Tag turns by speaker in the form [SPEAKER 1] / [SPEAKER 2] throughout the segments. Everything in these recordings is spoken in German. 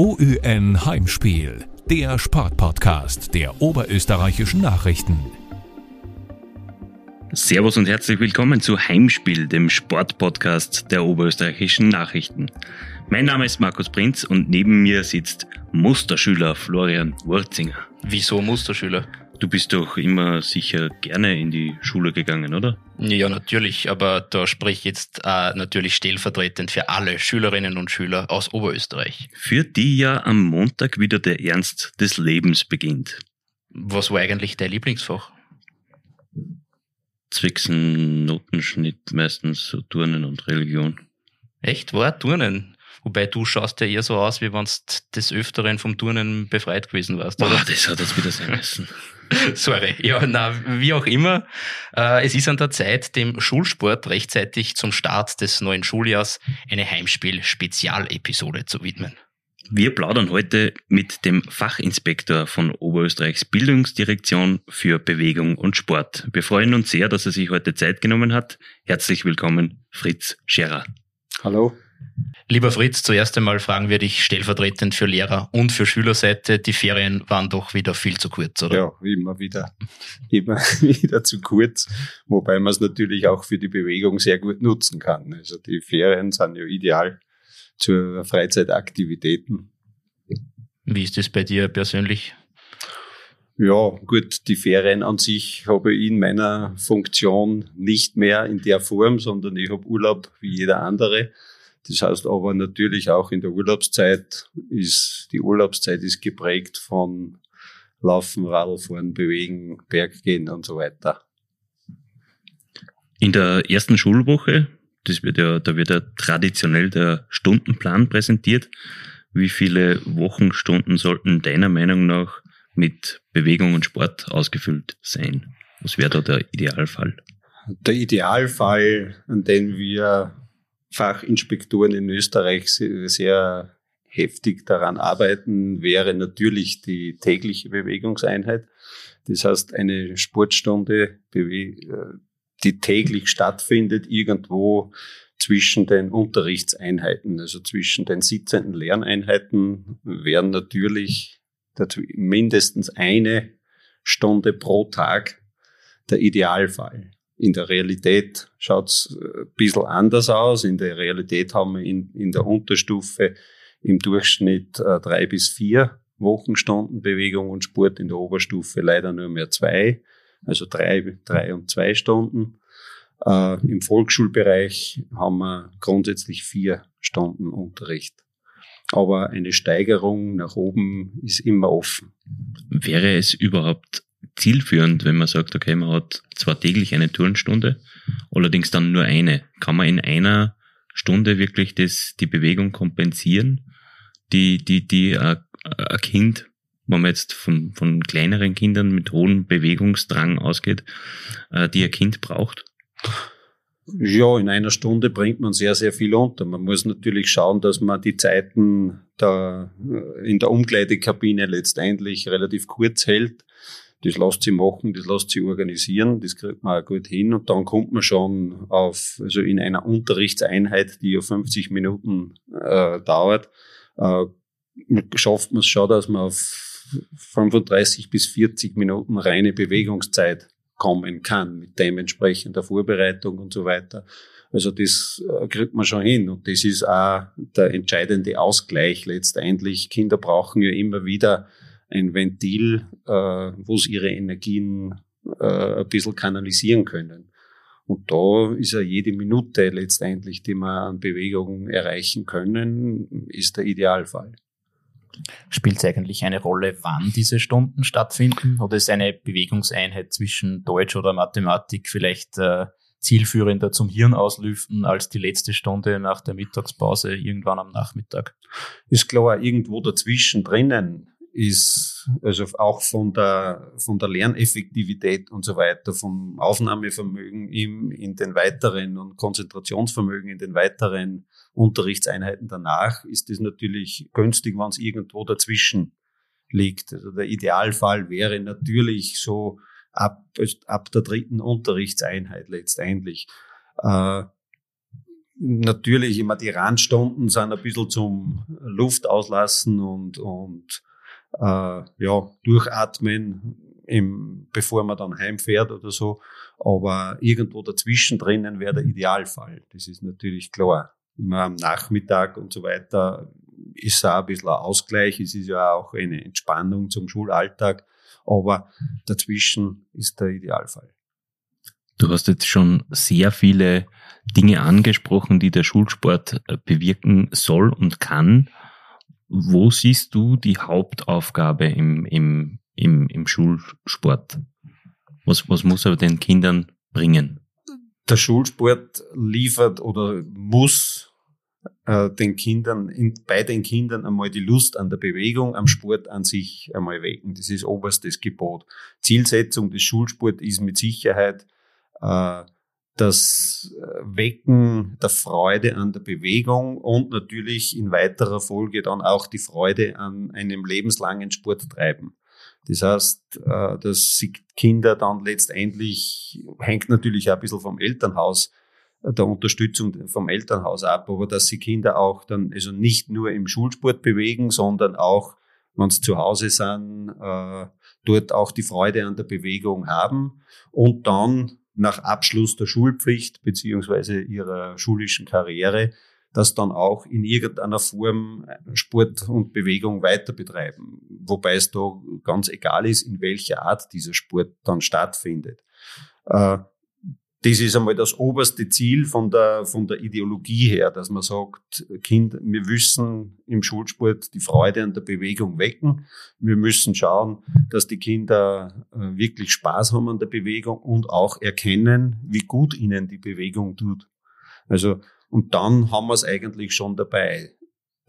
[SPEAKER 1] OÜN Heimspiel, der Sportpodcast der oberösterreichischen Nachrichten.
[SPEAKER 2] Servus und herzlich willkommen zu Heimspiel, dem Sportpodcast der oberösterreichischen Nachrichten. Mein Name ist Markus Prinz und neben mir sitzt Musterschüler Florian Wurzinger.
[SPEAKER 3] Wieso Musterschüler?
[SPEAKER 2] Du bist doch immer sicher gerne in die Schule gegangen, oder?
[SPEAKER 3] Ja, natürlich, aber da spreche ich jetzt äh, natürlich stellvertretend für alle Schülerinnen und Schüler aus Oberösterreich.
[SPEAKER 2] Für die ja am Montag wieder der Ernst des Lebens beginnt.
[SPEAKER 3] Was war eigentlich dein Lieblingsfach?
[SPEAKER 2] Zwecks Notenschnitt meistens so Turnen und Religion.
[SPEAKER 3] Echt? War Turnen? Wobei du schaust ja eher so aus, wie wenn du des Öfteren vom Turnen befreit gewesen warst?
[SPEAKER 2] Boah, das hat jetzt wieder sein müssen.
[SPEAKER 3] Sorry. Ja, na, wie auch immer. Äh, es ist an der Zeit, dem Schulsport rechtzeitig zum Start des neuen Schuljahrs eine Heimspiel-Spezialepisode zu widmen.
[SPEAKER 2] Wir plaudern heute mit dem Fachinspektor von Oberösterreichs Bildungsdirektion für Bewegung und Sport. Wir freuen uns sehr, dass er sich heute Zeit genommen hat. Herzlich willkommen, Fritz Scherer.
[SPEAKER 4] Hallo.
[SPEAKER 3] Lieber Fritz, zuerst einmal fragen wir dich stellvertretend für Lehrer und für Schülerseite. Die Ferien waren doch wieder viel zu kurz, oder?
[SPEAKER 4] Ja, immer wieder, immer wieder zu kurz. Wobei man es natürlich auch für die Bewegung sehr gut nutzen kann. Also die Ferien sind ja ideal zur Freizeitaktivitäten.
[SPEAKER 3] Wie ist es bei dir persönlich?
[SPEAKER 4] Ja, gut, die Ferien an sich habe ich in meiner Funktion nicht mehr in der Form, sondern ich habe Urlaub wie jeder andere. Das heißt aber natürlich auch in der Urlaubszeit ist, die Urlaubszeit ist geprägt von Laufen, Radlfahren, Bewegen, Berggehen und so weiter.
[SPEAKER 2] In der ersten Schulwoche, das wird ja, da wird ja traditionell der Stundenplan präsentiert. Wie viele Wochenstunden sollten deiner Meinung nach mit Bewegung und Sport ausgefüllt sein? Was wäre da der Idealfall?
[SPEAKER 4] Der Idealfall, an den wir Fachinspektoren in Österreich sehr heftig daran arbeiten, wäre natürlich die tägliche Bewegungseinheit. Das heißt, eine Sportstunde, die täglich stattfindet, irgendwo zwischen den Unterrichtseinheiten, also zwischen den sitzenden Lerneinheiten, wären natürlich mindestens eine Stunde pro Tag der Idealfall. In der Realität schaut's äh, ein bisschen anders aus. In der Realität haben wir in, in der Unterstufe im Durchschnitt äh, drei bis vier Wochenstunden Bewegung und Sport, in der Oberstufe leider nur mehr zwei, also drei, drei und zwei Stunden. Äh, Im Volksschulbereich haben wir grundsätzlich vier Stunden Unterricht. Aber eine Steigerung nach oben ist immer offen.
[SPEAKER 2] Wäre es überhaupt zielführend, wenn man sagt, okay, man hat zwar täglich eine Turnstunde, allerdings dann nur eine. Kann man in einer Stunde wirklich das, die Bewegung kompensieren, die, die, die äh, ein Kind, wenn man jetzt von, von kleineren Kindern mit hohem Bewegungsdrang ausgeht, äh, die ein Kind braucht?
[SPEAKER 4] Ja, in einer Stunde bringt man sehr, sehr viel unter. Man muss natürlich schauen, dass man die Zeiten da in der Umkleidekabine letztendlich relativ kurz hält das lässt sie machen, das lässt sie organisieren, das kriegt man auch gut hin und dann kommt man schon auf, also in einer Unterrichtseinheit, die ja 50 Minuten äh, dauert, äh, schafft man es schon, dass man auf 35 bis 40 Minuten reine Bewegungszeit kommen kann, mit dementsprechender Vorbereitung und so weiter. Also das äh, kriegt man schon hin und das ist auch der entscheidende Ausgleich letztendlich. Kinder brauchen ja immer wieder ein Ventil, äh, wo sie ihre Energien äh, ein bisschen kanalisieren können. Und da ist ja jede Minute letztendlich, die wir an Bewegung erreichen können, ist der Idealfall.
[SPEAKER 3] Spielt es eigentlich eine Rolle, wann diese Stunden stattfinden? Oder ist eine Bewegungseinheit zwischen Deutsch oder Mathematik vielleicht äh, zielführender zum Hirn auslüften als die letzte Stunde nach der Mittagspause irgendwann am Nachmittag?
[SPEAKER 4] Ist klar, irgendwo dazwischen drinnen ist also auch von der, von der Lerneffektivität und so weiter, vom Aufnahmevermögen im, in den weiteren und Konzentrationsvermögen in den weiteren Unterrichtseinheiten danach, ist es natürlich günstig, wenn es irgendwo dazwischen liegt. Also der Idealfall wäre natürlich so ab, ab der dritten Unterrichtseinheit letztendlich. Äh, natürlich immer die Randstunden sind ein bisschen zum Luft auslassen und, und äh, ja, durchatmen, im, bevor man dann heimfährt oder so. Aber irgendwo dazwischen drinnen wäre der Idealfall. Das ist natürlich klar. Immer am Nachmittag und so weiter ist auch ein bisschen ein Ausgleich. Es ist ja auch eine Entspannung zum Schulalltag. Aber dazwischen ist der Idealfall.
[SPEAKER 2] Du hast jetzt schon sehr viele Dinge angesprochen, die der Schulsport äh, bewirken soll und kann. Wo siehst du die Hauptaufgabe im, im, im, im Schulsport? Was, was muss er den Kindern bringen?
[SPEAKER 4] Der Schulsport liefert oder muss äh, den Kindern, in, bei den Kindern einmal die Lust an der Bewegung, am Sport an sich einmal wecken. Das ist oberstes Gebot. Zielsetzung des Schulsports ist mit Sicherheit äh, das Wecken der Freude an der Bewegung und natürlich in weiterer Folge dann auch die Freude an einem lebenslangen Sporttreiben. Das heißt, äh, dass Kinder dann letztendlich, hängt natürlich auch ein bisschen vom Elternhaus, äh, der Unterstützung vom Elternhaus ab, aber dass sie Kinder auch dann also nicht nur im Schulsport bewegen, sondern auch, wenn sie zu Hause sind, dort auch die Freude an der Bewegung haben und dann nach Abschluss der Schulpflicht beziehungsweise ihrer schulischen Karriere das dann auch in irgendeiner Form Sport und Bewegung weiter betreiben. Wobei es da ganz egal ist, in welcher Art dieser Sport dann stattfindet. Das ist einmal das oberste Ziel von der, von der Ideologie her, dass man sagt, Kind, wir müssen im Schulsport die Freude an der Bewegung wecken. Wir müssen schauen, dass die Kinder äh, wirklich Spaß haben an der Bewegung und auch erkennen, wie gut ihnen die Bewegung tut. Also, und dann haben wir es eigentlich schon dabei.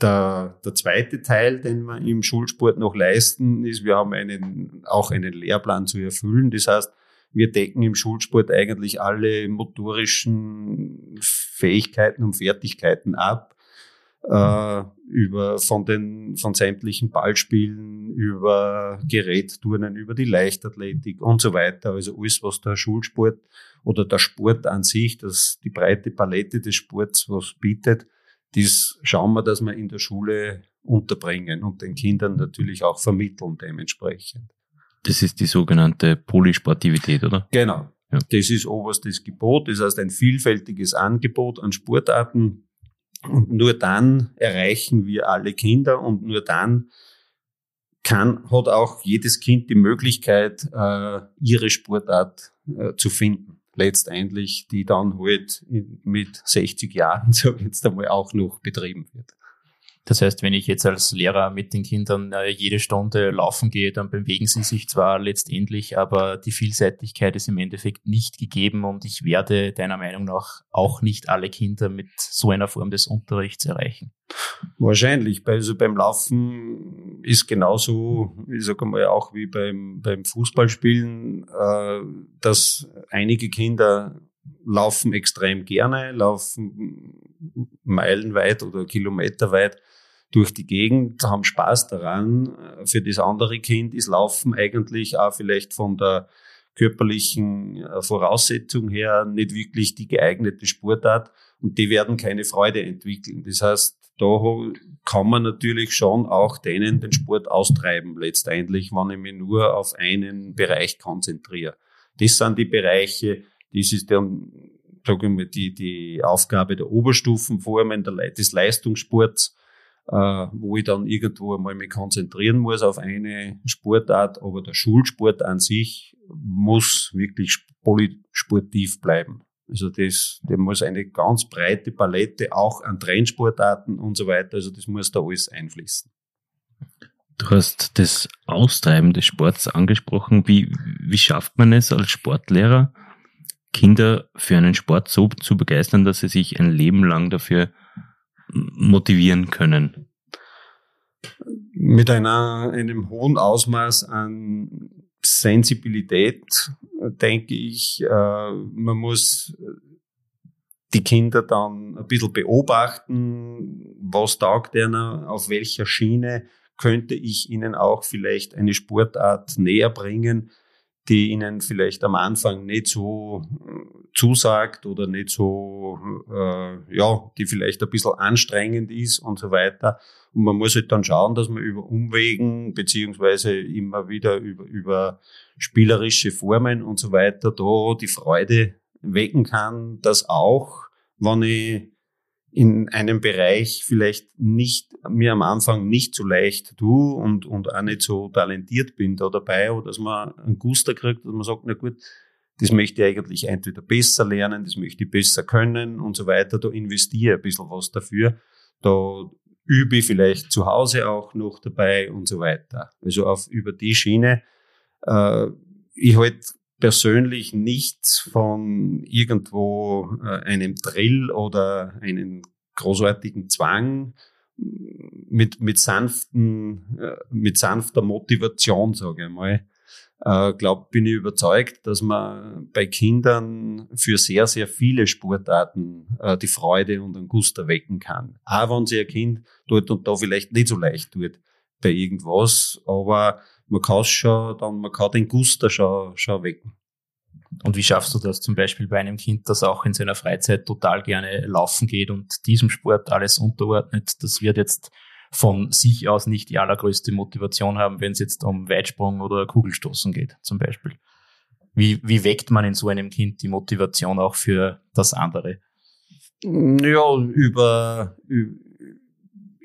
[SPEAKER 4] Der, der zweite Teil, den wir im Schulsport noch leisten, ist, wir haben einen, auch einen Lehrplan zu erfüllen. Das heißt, wir decken im Schulsport eigentlich alle motorischen Fähigkeiten und Fertigkeiten ab. Äh, über von den von sämtlichen Ballspielen über Gerätturnen, über die Leichtathletik und so weiter. Also alles, was der Schulsport oder der Sport an sich, das die breite Palette des Sports was bietet, das schauen wir, dass wir in der Schule unterbringen und den Kindern natürlich auch vermitteln dementsprechend.
[SPEAKER 2] Das ist die sogenannte Polysportivität, oder?
[SPEAKER 4] Genau. Ja. Das ist oberstes Gebot. Das heißt, ein vielfältiges Angebot an Sportarten. Und nur dann erreichen wir alle Kinder und nur dann kann, hat auch jedes Kind die Möglichkeit, äh, ihre Sportart äh, zu finden. Letztendlich, die dann halt mit 60 Jahren, so jetzt einmal, auch noch betrieben wird.
[SPEAKER 3] Das heißt, wenn ich jetzt als Lehrer mit den Kindern äh, jede Stunde laufen gehe, dann bewegen sie sich zwar letztendlich, aber die Vielseitigkeit ist im Endeffekt nicht gegeben und ich werde deiner Meinung nach auch nicht alle Kinder mit so einer Form des Unterrichts erreichen.
[SPEAKER 4] Wahrscheinlich. Also beim Laufen ist genauso, ich sage mal, auch wie beim, beim Fußballspielen, äh, dass einige Kinder laufen extrem gerne, laufen meilenweit oder kilometerweit durch die Gegend, haben Spaß daran. Für das andere Kind ist Laufen eigentlich auch vielleicht von der körperlichen äh, Voraussetzung her nicht wirklich die geeignete Sportart und die werden keine Freude entwickeln. Das heißt, da kann man natürlich schon auch denen den Sport austreiben letztendlich, wenn ich mich nur auf einen Bereich konzentriere. Das sind die Bereiche, das ist dann, sage ich mal, die, die Aufgabe der Oberstufenformen der, des Leistungssports, äh, wo ich dann irgendwo einmal mich konzentrieren muss auf eine Sportart, aber der Schulsport an sich muss wirklich polysportiv bleiben. Also das, der muss eine ganz breite Palette auch an Trendsportarten und so weiter, also das muss da alles einfließen.
[SPEAKER 2] Du hast das Austreiben des Sports angesprochen. Wie, wie schafft man es als Sportlehrer, Kinder für einen Sport so zu begeistern, dass sie sich ein Leben lang dafür motivieren können?
[SPEAKER 4] Mit einer, einem hohen Ausmaß an Sensibilität, denke ich, äh, man muss die Kinder dann ein bisschen beobachten, was taugt einer, auf welcher Schiene könnte ich ihnen auch vielleicht eine Sportart näher bringen, die ihnen vielleicht am Anfang nicht so äh, zusagt oder nicht so, äh, ja, die vielleicht ein bisschen anstrengend ist und so weiter. Und man muss halt dann schauen, dass man über Umwegen beziehungsweise immer wieder über, über spielerische Formen und so weiter da die Freude wecken kann, dass auch, wenn ich in einem Bereich vielleicht nicht, mir am Anfang nicht so leicht tue und, und auch nicht so talentiert bin da dabei, oder dass man einen Guster kriegt, dass man sagt, na gut, das möchte ich eigentlich entweder besser lernen, das möchte ich besser können und so weiter, da investiere ein bisschen was dafür, da übe ich vielleicht zu Hause auch noch dabei und so weiter. Also auf, über die Schiene, äh, ich halt persönlich nichts von irgendwo äh, einem Drill oder einem großartigen Zwang mit, mit sanften, äh, mit sanfter Motivation, sage ich mal. Äh, glaub, bin ich überzeugt, dass man bei Kindern für sehr, sehr viele Sportarten äh, die Freude und einen Gust erwecken kann. Auch wenn sich ein Kind dort und da vielleicht nicht so leicht tut bei irgendwas, aber man kann schon, dann, man kann den Guster schon, schon wecken.
[SPEAKER 3] Und wie schaffst du das zum Beispiel bei einem Kind, das auch in seiner Freizeit total gerne laufen geht und diesem Sport alles unterordnet? Das wird jetzt von sich aus nicht die allergrößte Motivation haben, wenn es jetzt um Weitsprung oder Kugelstoßen geht, zum Beispiel. Wie, wie weckt man in so einem Kind die Motivation auch für das andere?
[SPEAKER 4] Ja, über,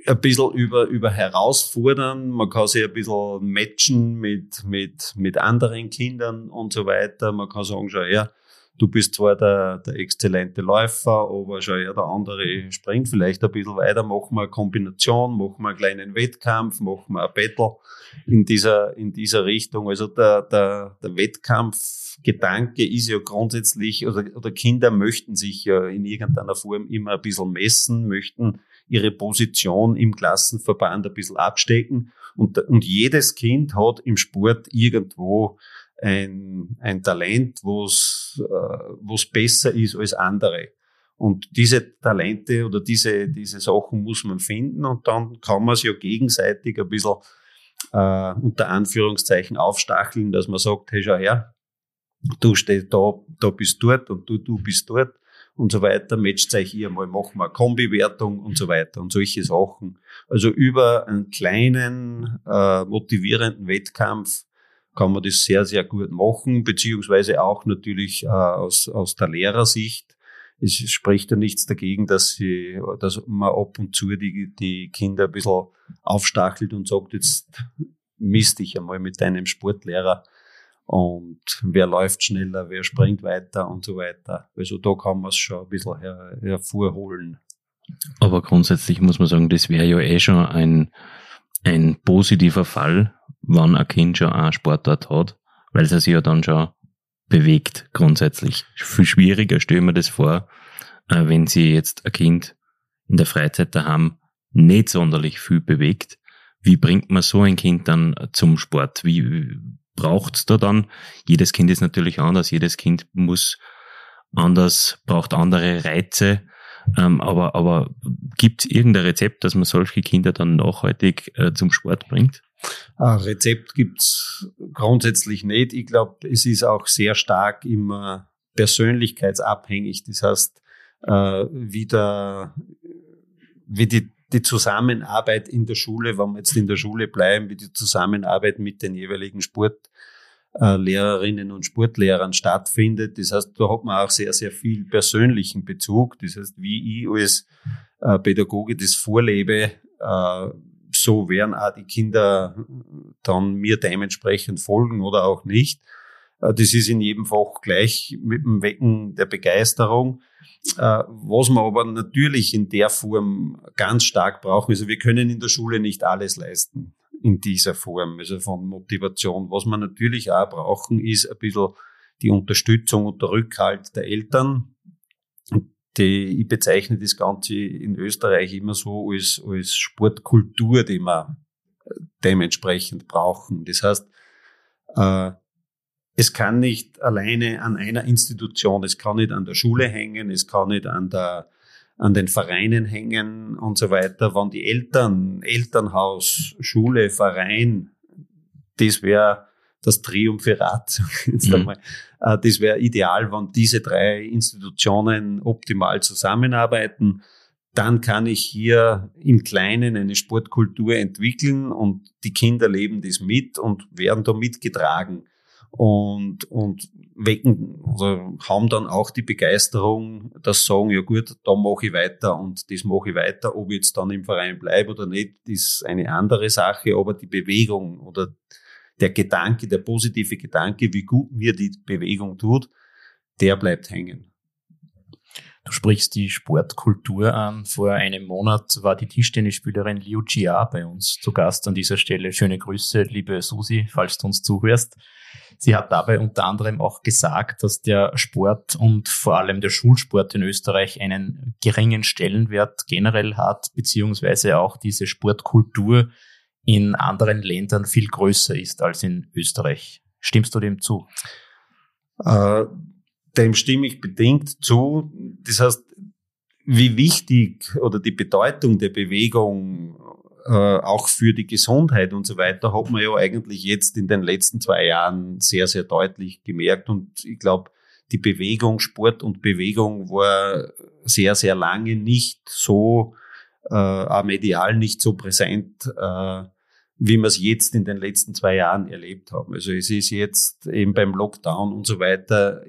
[SPEAKER 4] ein bisschen über, über herausfordern. Man kann sich ein bisschen matchen mit, mit, mit anderen Kindern und so weiter. Man kann sagen, schau her, du bist zwar der, der exzellente Läufer, aber schau her, der andere springt vielleicht ein bisschen weiter, machen wir eine Kombination, machen wir einen kleinen Wettkampf, machen wir ein Battle in dieser, in dieser Richtung. Also der, der, der Wettkampfgedanke ist ja grundsätzlich, oder, oder Kinder möchten sich ja in irgendeiner Form immer ein bisschen messen, möchten ihre Position im Klassenverband ein bisschen abstecken. Und, und jedes Kind hat im Sport irgendwo ein, ein Talent, wo es äh, besser ist als andere. Und diese Talente oder diese, diese Sachen muss man finden und dann kann man es ja gegenseitig ein bisschen äh, unter Anführungszeichen aufstacheln, dass man sagt, hey, schau her, du stehst da, da bist dort und du, du bist dort und so weiter, matcht euch hier mal, machen wir Kombi-Wertung und so weiter und solche Sachen. Also über einen kleinen, äh, motivierenden Wettkampf kann man das sehr, sehr gut machen, beziehungsweise auch natürlich äh, aus, aus der Lehrersicht. Es spricht ja nichts dagegen, dass, sie, dass man ab und zu die, die Kinder ein bisschen aufstachelt und sagt, jetzt misst dich einmal mit deinem Sportlehrer und wer läuft schneller, wer springt weiter und so weiter. Also da kann man es schon ein bisschen her, hervorholen.
[SPEAKER 2] Aber grundsätzlich muss man sagen, das wäre ja eh schon ein, ein positiver Fall, wann ein Kind schon einen Sportart hat, weil es sich ja dann schon bewegt grundsätzlich. Viel schwieriger stelle ich mir das vor, äh, wenn sie jetzt ein Kind in der Freizeit daheim nicht sonderlich viel bewegt. Wie bringt man so ein Kind dann zum Sport? Wie, braucht's da dann. Jedes Kind ist natürlich anders, jedes Kind muss anders, braucht andere Reize. Ähm, aber aber gibt es irgendein Rezept, dass man solche Kinder dann nachhaltig äh, zum Sport bringt?
[SPEAKER 4] Ein Rezept gibt's grundsätzlich nicht. Ich glaube, es ist auch sehr stark immer persönlichkeitsabhängig. Das heißt, äh, wie, der, wie die die Zusammenarbeit in der Schule, wenn wir jetzt in der Schule bleiben, wie die Zusammenarbeit mit den jeweiligen Sportlehrerinnen und Sportlehrern stattfindet. Das heißt, da hat man auch sehr, sehr viel persönlichen Bezug. Das heißt, wie ich als äh, Pädagoge das vorlebe, äh, so werden auch die Kinder dann mir dementsprechend folgen oder auch nicht. Äh, das ist in jedem Fach gleich mit dem Wecken der Begeisterung. Äh, was wir aber natürlich in der Form ganz stark brauchen, also wir können in der Schule nicht alles leisten in dieser Form, also von Motivation. Was wir natürlich auch brauchen, ist ein bisschen die Unterstützung und der Rückhalt der Eltern. Die, ich bezeichne das Ganze in Österreich immer so als, als Sportkultur, die wir dementsprechend brauchen. Das heißt, äh, es kann nicht alleine an einer Institution, es kann nicht an der Schule hängen, es kann nicht an der an den Vereinen hängen und so weiter. Wenn die Eltern, Elternhaus, Schule, Verein, das wäre das Triumphirat. Jetzt mhm. einmal. Äh, das wäre ideal, wenn diese drei Institutionen optimal zusammenarbeiten. Dann kann ich hier im Kleinen eine Sportkultur entwickeln und die Kinder leben das mit und werden da mitgetragen und, und wecken, also haben dann auch die Begeisterung, dass sagen, ja gut, da mache ich weiter und das mache ich weiter. Ob ich jetzt dann im Verein bleibe oder nicht, ist eine andere Sache, aber die Bewegung oder der Gedanke, der positive Gedanke, wie gut mir die Bewegung tut, der bleibt hängen.
[SPEAKER 3] Du sprichst die Sportkultur an. Vor einem Monat war die Tischtennisspielerin Liu Jia bei uns zu Gast an dieser Stelle. Schöne Grüße, liebe Susi, falls du uns zuhörst. Sie hat dabei unter anderem auch gesagt, dass der Sport und vor allem der Schulsport in Österreich einen geringen Stellenwert generell hat, beziehungsweise auch diese Sportkultur in anderen Ländern viel größer ist als in Österreich. Stimmst du dem zu?
[SPEAKER 4] Äh, dem stimme ich bedingt zu. Das heißt, wie wichtig oder die Bedeutung der Bewegung äh, auch für die Gesundheit und so weiter, hat man ja eigentlich jetzt in den letzten zwei Jahren sehr, sehr deutlich gemerkt. Und ich glaube, die Bewegung, Sport und Bewegung war sehr, sehr lange nicht so, äh, auch medial nicht so präsent, äh, wie wir es jetzt in den letzten zwei Jahren erlebt haben. Also es ist jetzt eben beim Lockdown und so weiter,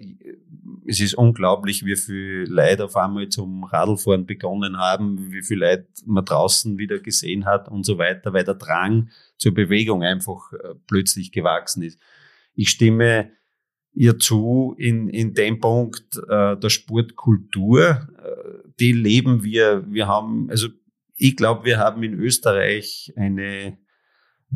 [SPEAKER 4] es ist unglaublich, wie viel Leute auf einmal zum Radlfahren begonnen haben, wie viel Leute man draußen wieder gesehen hat und so weiter, weil der Drang zur Bewegung einfach äh, plötzlich gewachsen ist. Ich stimme ihr zu in, in dem Punkt äh, der Sportkultur, äh, die leben wir, wir haben, also ich glaube, wir haben in Österreich eine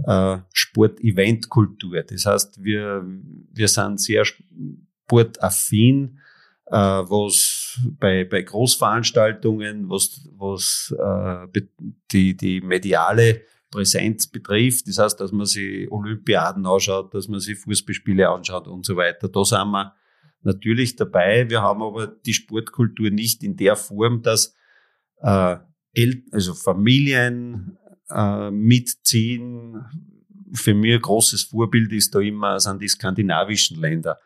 [SPEAKER 4] äh, Sport-Event-Kultur. Das heißt, wir, wir sind sehr sportaffin, äh, was bei, bei Großveranstaltungen, was, was äh, die, die mediale Präsenz betrifft. Das heißt, dass man sich Olympiaden anschaut, dass man sich Fußballspiele anschaut und so weiter. Da sind wir natürlich dabei. Wir haben aber die Sportkultur nicht in der Form, dass äh, also Familien, äh, mitziehen. Für mich ein großes Vorbild ist da immer, sind die skandinavischen Länder.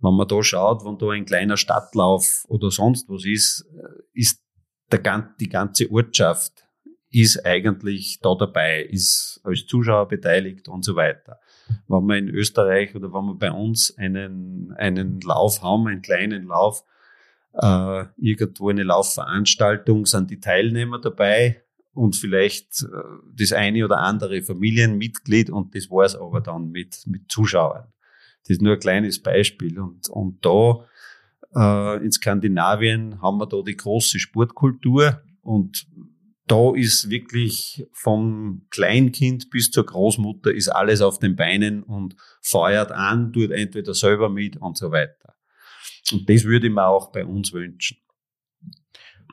[SPEAKER 4] Wenn man da schaut, wenn da ein kleiner Stadtlauf oder sonst was ist, äh, ist der, die ganze Ortschaft ist eigentlich da dabei, ist als Zuschauer beteiligt und so weiter. Wenn wir in Österreich oder wenn wir bei uns einen, einen Lauf haben, einen kleinen Lauf, äh, irgendwo eine Laufveranstaltung, sind die Teilnehmer dabei, und vielleicht äh, das eine oder andere Familienmitglied und das war es aber dann mit, mit Zuschauern. Das ist nur ein kleines Beispiel. Und, und da äh, in Skandinavien haben wir da die große Sportkultur und da ist wirklich vom Kleinkind bis zur Großmutter ist alles auf den Beinen und feuert an, tut entweder selber mit und so weiter. Und das würde ich mir auch bei uns wünschen.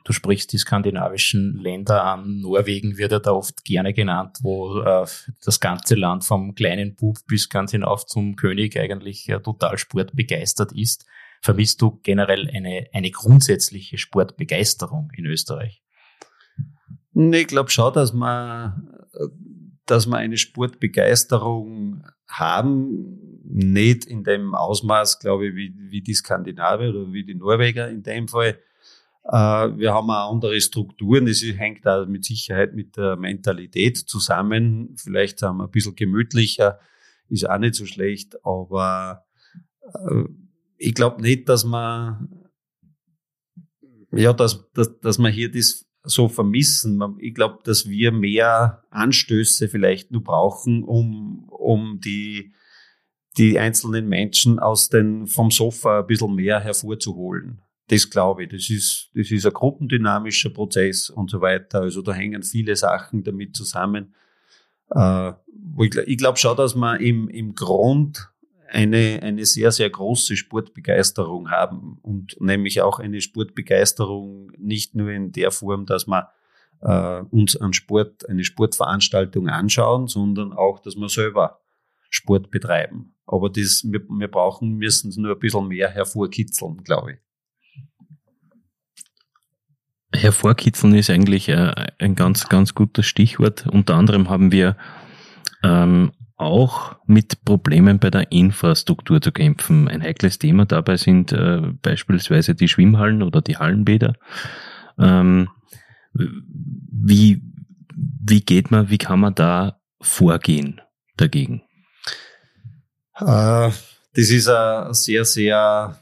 [SPEAKER 3] Du sprichst die skandinavischen Länder an. Norwegen wird ja da oft gerne genannt, wo äh, das ganze Land vom kleinen Bub bis ganz hinauf zum König eigentlich äh, total sportbegeistert ist. Vermisst du generell eine, eine grundsätzliche Sportbegeisterung in Österreich?
[SPEAKER 4] Ich glaube schon, dass man, dass wir eine Sportbegeisterung haben. Nicht in dem Ausmaß, glaube ich, wie, wie die Skandinavier oder wie die Norweger in dem Fall. Äh, wir haben auch andere Strukturen. Das hängt da mit Sicherheit mit der Mentalität zusammen. Vielleicht sind wir ein bisschen gemütlicher, ist auch nicht so schlecht, aber äh, ich glaube nicht, dass man, ja, dass, dass, dass man hier das so vermissen. Ich glaube, dass wir mehr Anstöße vielleicht nur brauchen, um, um die, die einzelnen Menschen aus den, vom Sofa ein bisschen mehr hervorzuholen. Das glaube ich. Das ist, das ist ein gruppendynamischer Prozess und so weiter. Also da hängen viele Sachen damit zusammen. Äh, ich, ich glaube schon, dass wir im, im Grund eine, eine sehr, sehr große Sportbegeisterung haben und nämlich auch eine Sportbegeisterung nicht nur in der Form, dass wir äh, uns an Sport, eine Sportveranstaltung anschauen, sondern auch, dass wir selber Sport betreiben. Aber das, wir, wir brauchen, müssen es nur ein bisschen mehr hervorkitzeln, glaube ich.
[SPEAKER 2] Hervorkitzeln ist eigentlich äh, ein ganz, ganz gutes Stichwort. Unter anderem haben wir ähm, auch mit Problemen bei der Infrastruktur zu kämpfen. Ein heikles Thema dabei sind äh, beispielsweise die Schwimmhallen oder die Hallenbäder. Ähm, wie, wie geht man, wie kann man da vorgehen dagegen?
[SPEAKER 4] Äh, das ist ein sehr, sehr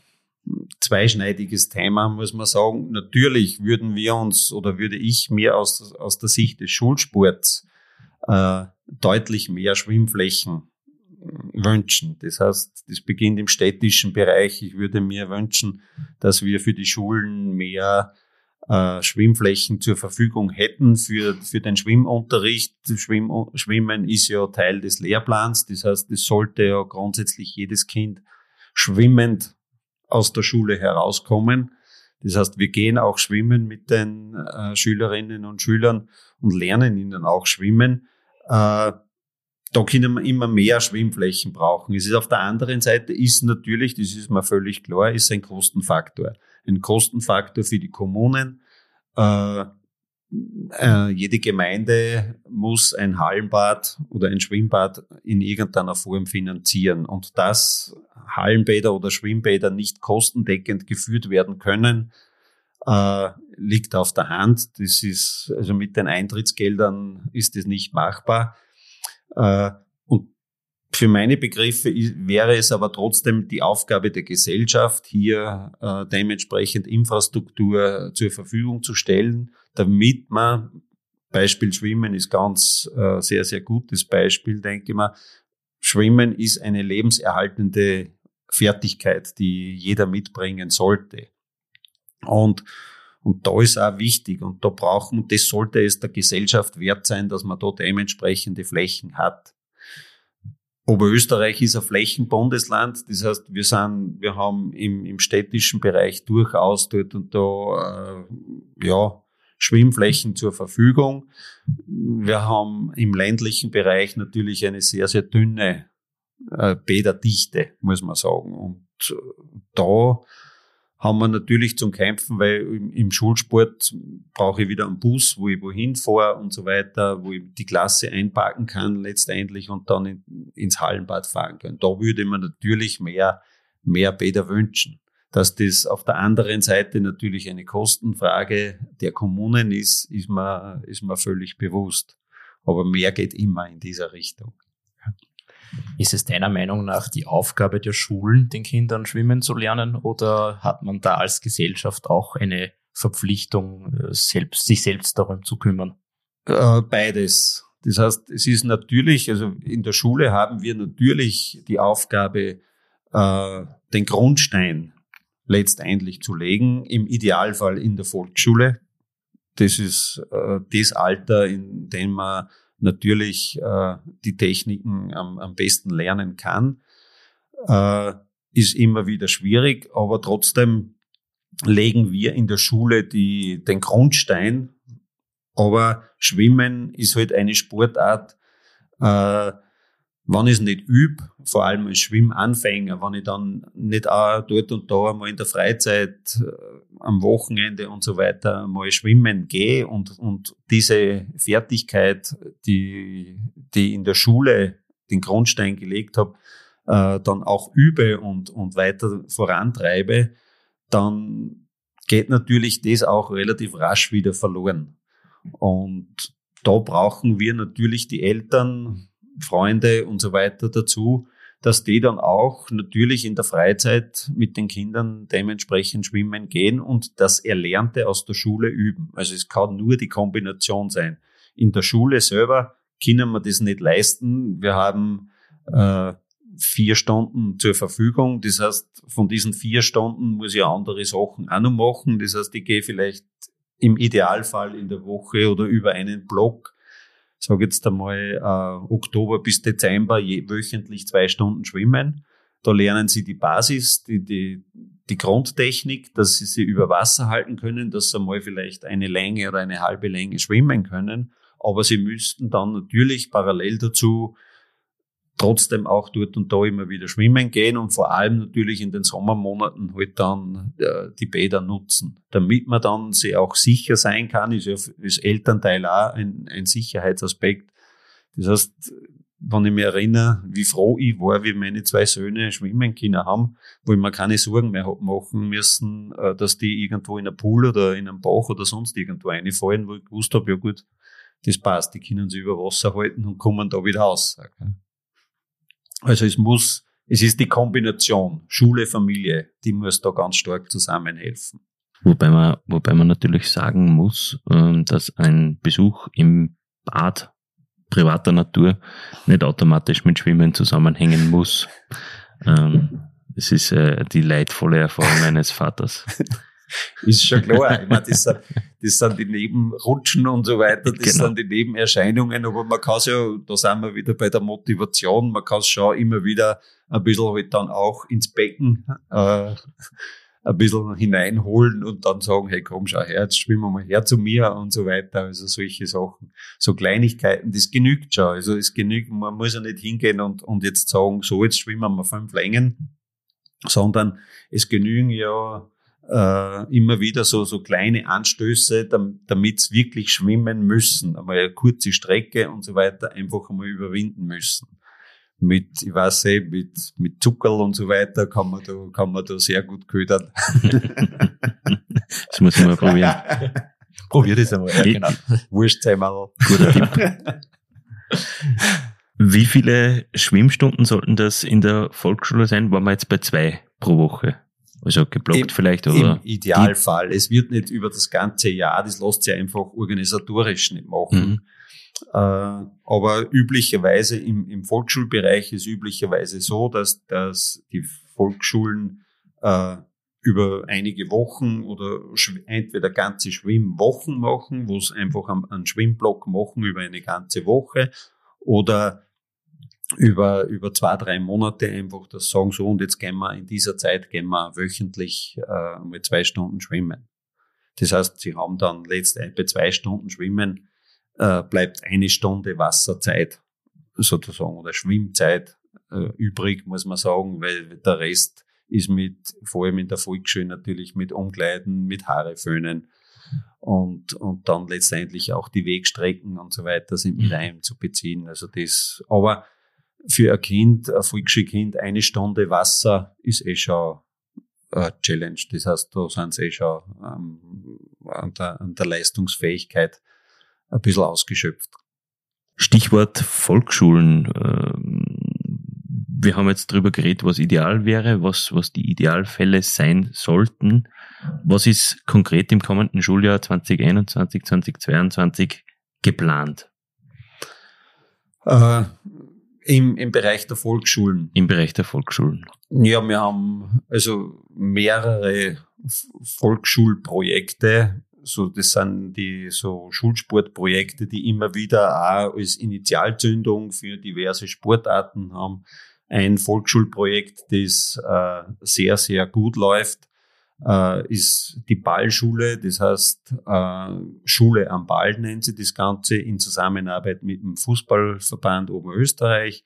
[SPEAKER 4] zweischneidiges Thema, muss man sagen. Natürlich würden wir uns oder würde ich mir aus, aus der Sicht des Schulsports äh, deutlich mehr Schwimmflächen wünschen. Das heißt, das beginnt im städtischen Bereich. Ich würde mir wünschen, dass wir für die Schulen mehr äh, Schwimmflächen zur Verfügung hätten für, für den Schwimmunterricht. Schwimm, Schwimmen ist ja Teil des Lehrplans. Das heißt, es sollte ja grundsätzlich jedes Kind schwimmend aus der Schule herauskommen. Das heißt, wir gehen auch schwimmen mit den äh, Schülerinnen und Schülern und lernen ihnen auch schwimmen. Äh, da können wir immer mehr Schwimmflächen brauchen. Es ist auf der anderen Seite ist natürlich, das ist mir völlig klar, ist ein Kostenfaktor. Ein Kostenfaktor für die Kommunen. Äh, äh, jede Gemeinde muss ein Hallenbad oder ein Schwimmbad in irgendeiner Form finanzieren. Und dass Hallenbäder oder Schwimmbäder nicht kostendeckend geführt werden können, äh, liegt auf der Hand. Das ist, also mit den Eintrittsgeldern ist das nicht machbar. Äh, für meine Begriffe wäre es aber trotzdem die Aufgabe der Gesellschaft, hier äh, dementsprechend Infrastruktur zur Verfügung zu stellen, damit man, Beispiel Schwimmen ist ganz äh, sehr, sehr gutes Beispiel, denke ich mal. Schwimmen ist eine lebenserhaltende Fertigkeit, die jeder mitbringen sollte. Und, und da ist auch wichtig und da brauchen, das sollte es der Gesellschaft wert sein, dass man da dementsprechende Flächen hat. Oberösterreich ist ein Flächenbundesland, das heißt, wir sind, wir haben im, im städtischen Bereich durchaus dort und da, äh, ja, Schwimmflächen zur Verfügung. Wir haben im ländlichen Bereich natürlich eine sehr, sehr dünne äh, Bäderdichte, muss man sagen. Und äh, da haben wir natürlich zum Kämpfen, weil im, Schulsport brauche ich wieder einen Bus, wo ich wohin fahre und so weiter, wo ich die Klasse einpacken kann letztendlich und dann in, ins Hallenbad fahren kann. Da würde man natürlich mehr, mehr Bäder wünschen. Dass das auf der anderen Seite natürlich eine Kostenfrage der Kommunen ist, ist mir, ist mir völlig bewusst. Aber mehr geht immer in dieser Richtung.
[SPEAKER 3] Ist es deiner Meinung nach die Aufgabe der Schulen, den Kindern schwimmen zu lernen, oder hat man da als Gesellschaft auch eine Verpflichtung, äh, selbst, sich selbst darum zu kümmern?
[SPEAKER 4] Äh, beides. Das heißt, es ist natürlich, also in der Schule haben wir natürlich die Aufgabe, äh, den Grundstein letztendlich zu legen, im Idealfall in der Volksschule. Das ist das Alter, in dem man natürlich äh, die Techniken am, am besten lernen kann, äh, ist immer wieder schwierig, aber trotzdem legen wir in der Schule die, den Grundstein. Aber Schwimmen ist halt eine Sportart, äh, wenn ich es nicht übe, vor allem als Schwimmanfänger, wenn ich dann nicht auch dort und da mal in der Freizeit, äh, am Wochenende und so weiter mal schwimmen gehe und, und diese Fertigkeit, die, die in der Schule den Grundstein gelegt habe, äh, dann auch übe und, und weiter vorantreibe, dann geht natürlich das auch relativ rasch wieder verloren. Und da brauchen wir natürlich die Eltern, Freunde und so weiter dazu, dass die dann auch natürlich in der Freizeit mit den Kindern dementsprechend schwimmen gehen und das Erlernte aus der Schule üben. Also es kann nur die Kombination sein. In der Schule selber können wir das nicht leisten. Wir haben äh, vier Stunden zur Verfügung. Das heißt, von diesen vier Stunden muss ich andere Sachen auch noch machen. Das heißt, ich gehe vielleicht im Idealfall in der Woche oder über einen Block sage jetzt einmal äh, Oktober bis Dezember je, wöchentlich zwei Stunden schwimmen. Da lernen sie die Basis, die, die, die Grundtechnik, dass sie sie über Wasser halten können, dass sie mal vielleicht eine Länge oder eine halbe Länge schwimmen können. Aber sie müssten dann natürlich parallel dazu trotzdem auch dort und da immer wieder schwimmen gehen und vor allem natürlich in den Sommermonaten halt dann äh, die Bäder nutzen, damit man dann sie auch sicher sein kann, ist ja als Elternteil auch ein, ein Sicherheitsaspekt. Das heißt, wenn ich mich erinnere, wie froh ich war, wie meine zwei Söhne schwimmen können haben, wo ich mir keine Sorgen mehr hab machen müssen, äh, dass die irgendwo in einem Pool oder in einem Bach oder sonst irgendwo reinfallen, wo ich gewusst habe, ja gut, das passt, die können sich über Wasser halten und kommen da wieder raus. Also es muss, es ist die Kombination Schule, Familie, die muss da ganz stark zusammenhelfen.
[SPEAKER 2] Wobei man, wobei man natürlich sagen muss, ähm, dass ein Besuch im Bad privater Natur nicht automatisch mit Schwimmen zusammenhängen muss. Ähm, es ist äh, die leidvolle Erfahrung eines Vaters.
[SPEAKER 4] ist schon klar. Ich meine, das sind, das sind die Nebenrutschen und so weiter, das genau. sind die Nebenerscheinungen, aber man kann es ja, da sind wir wieder bei der Motivation, man kann es schon immer wieder ein bisschen halt dann auch ins Becken äh, ein bisschen hineinholen und dann sagen, hey komm, schau her, jetzt schwimmen wir mal her zu mir und so weiter. Also solche Sachen, so Kleinigkeiten, das genügt schon. Also es genügt, man muss ja nicht hingehen und, und jetzt sagen, so jetzt schwimmen wir fünf Längen, sondern es genügen ja äh, immer wieder so, so kleine Anstöße, damit sie wirklich schwimmen müssen. Einmal eine kurze Strecke und so weiter einfach einmal überwinden müssen mit, ich weiß nicht, mit, mit Zuckerl und so weiter kann man da, kann man da sehr gut ködern.
[SPEAKER 2] das muss ich mal probieren.
[SPEAKER 3] Probier das einmal. Ja, genau.
[SPEAKER 4] Wurstseimerl.
[SPEAKER 2] Guter Tipp. Wie viele Schwimmstunden sollten das in der Volksschule sein? Waren wir jetzt bei zwei pro Woche? Also geblockt Im, vielleicht, oder?
[SPEAKER 4] Im Idealfall. Es wird nicht über das ganze Jahr, das lässt sich einfach organisatorisch nicht machen. Mhm. Äh, aber üblicherweise im, im Volksschulbereich ist üblicherweise so, dass, dass die Volksschulen äh, über einige Wochen oder entweder ganze Schwimmwochen machen, wo es einfach einen Schwimmblock machen über eine ganze Woche oder über, über zwei, drei Monate einfach das sagen, so und jetzt gehen wir in dieser Zeit gehen wir wöchentlich äh, mal zwei Stunden schwimmen. Das heißt, sie haben dann letztendlich bei zwei Stunden Schwimmen äh, bleibt eine Stunde Wasserzeit sozusagen oder Schwimmzeit äh, übrig, muss man sagen, weil der Rest ist mit, vor allem in der Volksschule natürlich mit Umkleiden, mit Haare föhnen und, und dann letztendlich auch die Wegstrecken und so weiter sind mit einem zu beziehen. Also das, aber für ein Kind, ein Volksschulkind, eine Stunde Wasser ist eh schon eine Challenge. Das heißt, da sind sie eh schon ähm, an, der, an der Leistungsfähigkeit ein bisschen ausgeschöpft.
[SPEAKER 2] Stichwort Volksschulen. Ähm, wir haben jetzt drüber geredet, was ideal wäre, was, was die Idealfälle sein sollten. Was ist konkret im kommenden Schuljahr 2021, 2022 geplant?
[SPEAKER 4] Äh, im, Im Bereich der Volksschulen.
[SPEAKER 2] Im Bereich der Volksschulen.
[SPEAKER 4] Ja, wir haben also mehrere Volksschulprojekte so, das sind die so Schulsportprojekte, die immer wieder auch als Initialzündung für diverse Sportarten haben. Ein Volksschulprojekt, das äh, sehr, sehr gut läuft, äh, ist die Ballschule. Das heißt, äh, Schule am Ball nennt sie das Ganze in Zusammenarbeit mit dem Fußballverband Oberösterreich.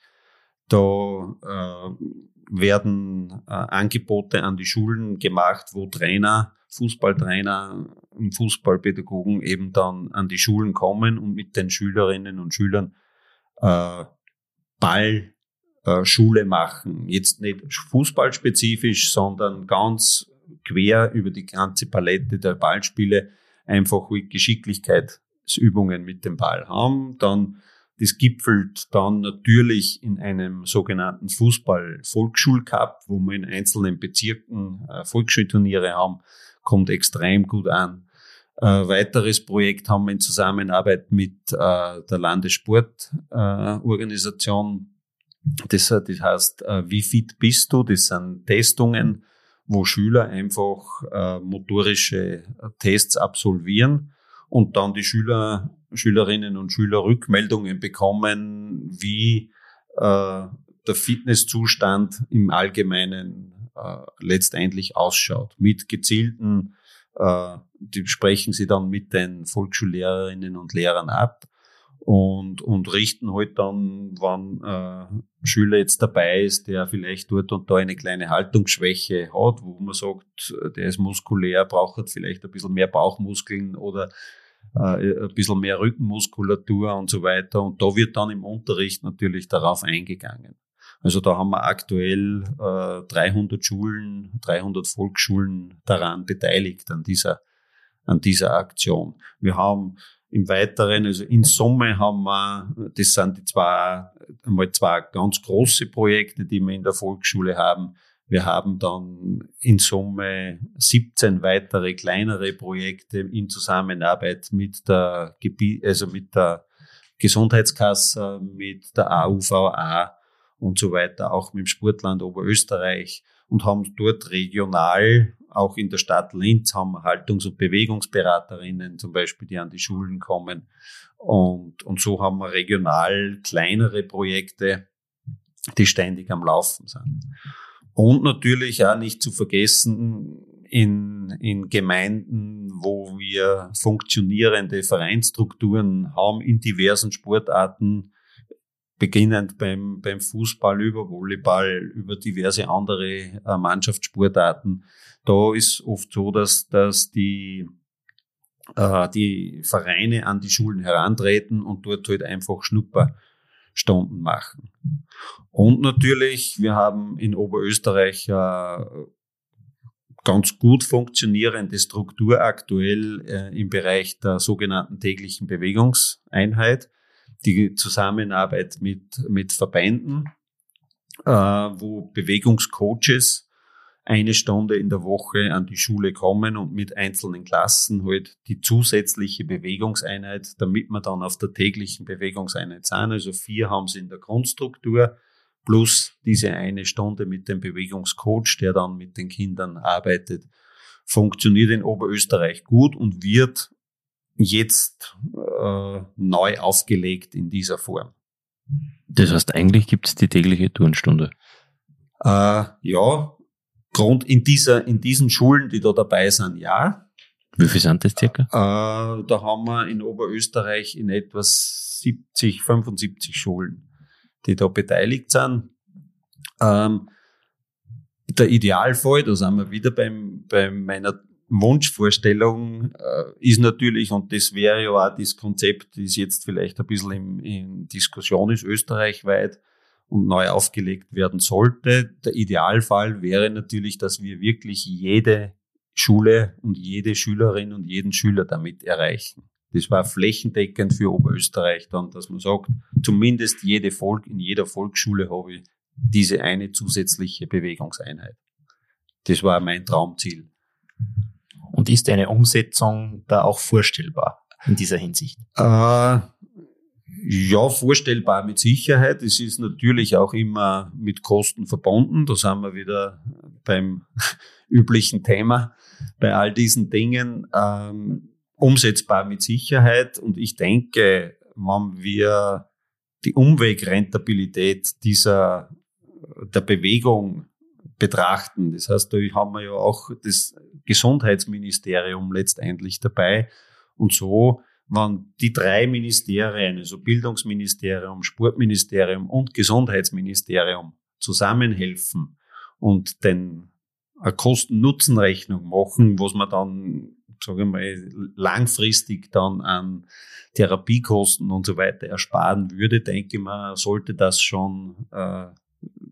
[SPEAKER 4] Da äh, werden äh, Angebote an die Schulen gemacht, wo Trainer Fußballtrainer und Fußballpädagogen eben dann an die Schulen kommen und mit den Schülerinnen und Schülern äh, Ballschule äh, machen. Jetzt nicht fußballspezifisch, sondern ganz quer über die ganze Palette der Ballspiele einfach Geschicklichkeitsübungen mit dem Ball haben. Dann das gipfelt dann natürlich in einem sogenannten Fußball-Volksschulcup, wo wir in einzelnen Bezirken äh, Volksschulturniere haben, kommt extrem gut an. Äh, weiteres Projekt haben wir in Zusammenarbeit mit äh, der Landessportorganisation. Äh, das, das heißt, äh, wie fit bist du? Das sind Testungen, wo Schüler einfach äh, motorische Tests absolvieren und dann die Schüler, Schülerinnen und Schüler Rückmeldungen bekommen, wie äh, der Fitnesszustand im Allgemeinen äh, letztendlich ausschaut. Mit gezielten, äh, die sprechen sie dann mit den Volksschullehrerinnen und Lehrern ab und, und richten halt dann, wann äh, Schüler jetzt dabei ist, der vielleicht dort und da eine kleine Haltungsschwäche hat, wo man sagt, der ist muskulär, braucht vielleicht ein bisschen mehr Bauchmuskeln oder äh, ein bisschen mehr Rückenmuskulatur und so weiter. Und da wird dann im Unterricht natürlich darauf eingegangen. Also da haben wir aktuell äh, 300 Schulen, 300 Volksschulen daran beteiligt an dieser, an dieser Aktion. Wir haben im Weiteren, also in Summe haben wir, das sind die zwei, einmal zwei ganz große Projekte, die wir in der Volksschule haben. Wir haben dann in Summe 17 weitere kleinere Projekte in Zusammenarbeit mit der, also mit der Gesundheitskasse, mit der AUVA und so weiter, auch mit dem Sportland Oberösterreich und haben dort regional, auch in der Stadt Linz, haben Haltungs- und Bewegungsberaterinnen zum Beispiel, die an die Schulen kommen. Und, und so haben wir regional kleinere Projekte, die ständig am Laufen sind. Und natürlich auch nicht zu vergessen, in, in Gemeinden, wo wir funktionierende Vereinsstrukturen haben in diversen Sportarten, beginnend beim, beim Fußball über Volleyball, über diverse andere äh, Mannschaftssportarten. Da ist oft so, dass, dass die, äh, die Vereine an die Schulen herantreten und dort halt einfach Schnupper Stunden machen. Und natürlich, wir haben in Oberösterreich äh, ganz gut funktionierende Struktur aktuell äh, im Bereich der sogenannten täglichen Bewegungseinheit. Die Zusammenarbeit mit, mit Verbänden, äh, wo Bewegungscoaches eine Stunde in der Woche an die Schule kommen und mit einzelnen Klassen halt die zusätzliche Bewegungseinheit, damit wir dann auf der täglichen Bewegungseinheit sind. Also vier haben sie in der Grundstruktur plus diese eine Stunde mit dem Bewegungscoach, der dann mit den Kindern arbeitet, funktioniert in Oberösterreich gut und wird jetzt äh, neu aufgelegt in dieser Form.
[SPEAKER 2] Das heißt, eigentlich gibt es die tägliche Turnstunde.
[SPEAKER 4] Äh, ja, Grund in dieser, in diesen Schulen, die da dabei sind, ja.
[SPEAKER 2] Wie viel sind das circa?
[SPEAKER 4] Äh, da haben wir in Oberösterreich in etwa 70, 75 Schulen, die da beteiligt sind. Ähm, der Idealfall, da sind wir wieder beim, bei meiner Wunschvorstellung, äh, ist natürlich, und das wäre ja auch das Konzept, das jetzt vielleicht ein bisschen in, in Diskussion ist, österreichweit, und neu aufgelegt werden sollte. Der Idealfall wäre natürlich, dass wir wirklich jede Schule und jede Schülerin und jeden Schüler damit erreichen. Das war flächendeckend für Oberösterreich dann, dass man sagt, zumindest jede Volk, in jeder Volksschule habe ich diese eine zusätzliche Bewegungseinheit. Das war mein Traumziel.
[SPEAKER 3] Und ist eine Umsetzung da auch vorstellbar in dieser Hinsicht?
[SPEAKER 4] Äh, ja, vorstellbar mit Sicherheit. Es ist natürlich auch immer mit Kosten verbunden. Da sind wir wieder beim üblichen Thema bei all diesen Dingen. Ähm, umsetzbar mit Sicherheit. Und ich denke, wenn wir die Umwegrentabilität dieser, der Bewegung betrachten, das heißt, da haben wir ja auch das Gesundheitsministerium letztendlich dabei. Und so wenn die drei Ministerien, also Bildungsministerium, Sportministerium und Gesundheitsministerium zusammenhelfen und den eine Kosten-Nutzen-Rechnung machen, was man dann, sagen wir mal, langfristig dann an Therapiekosten und so weiter ersparen würde, denke ich mal, sollte das schon äh,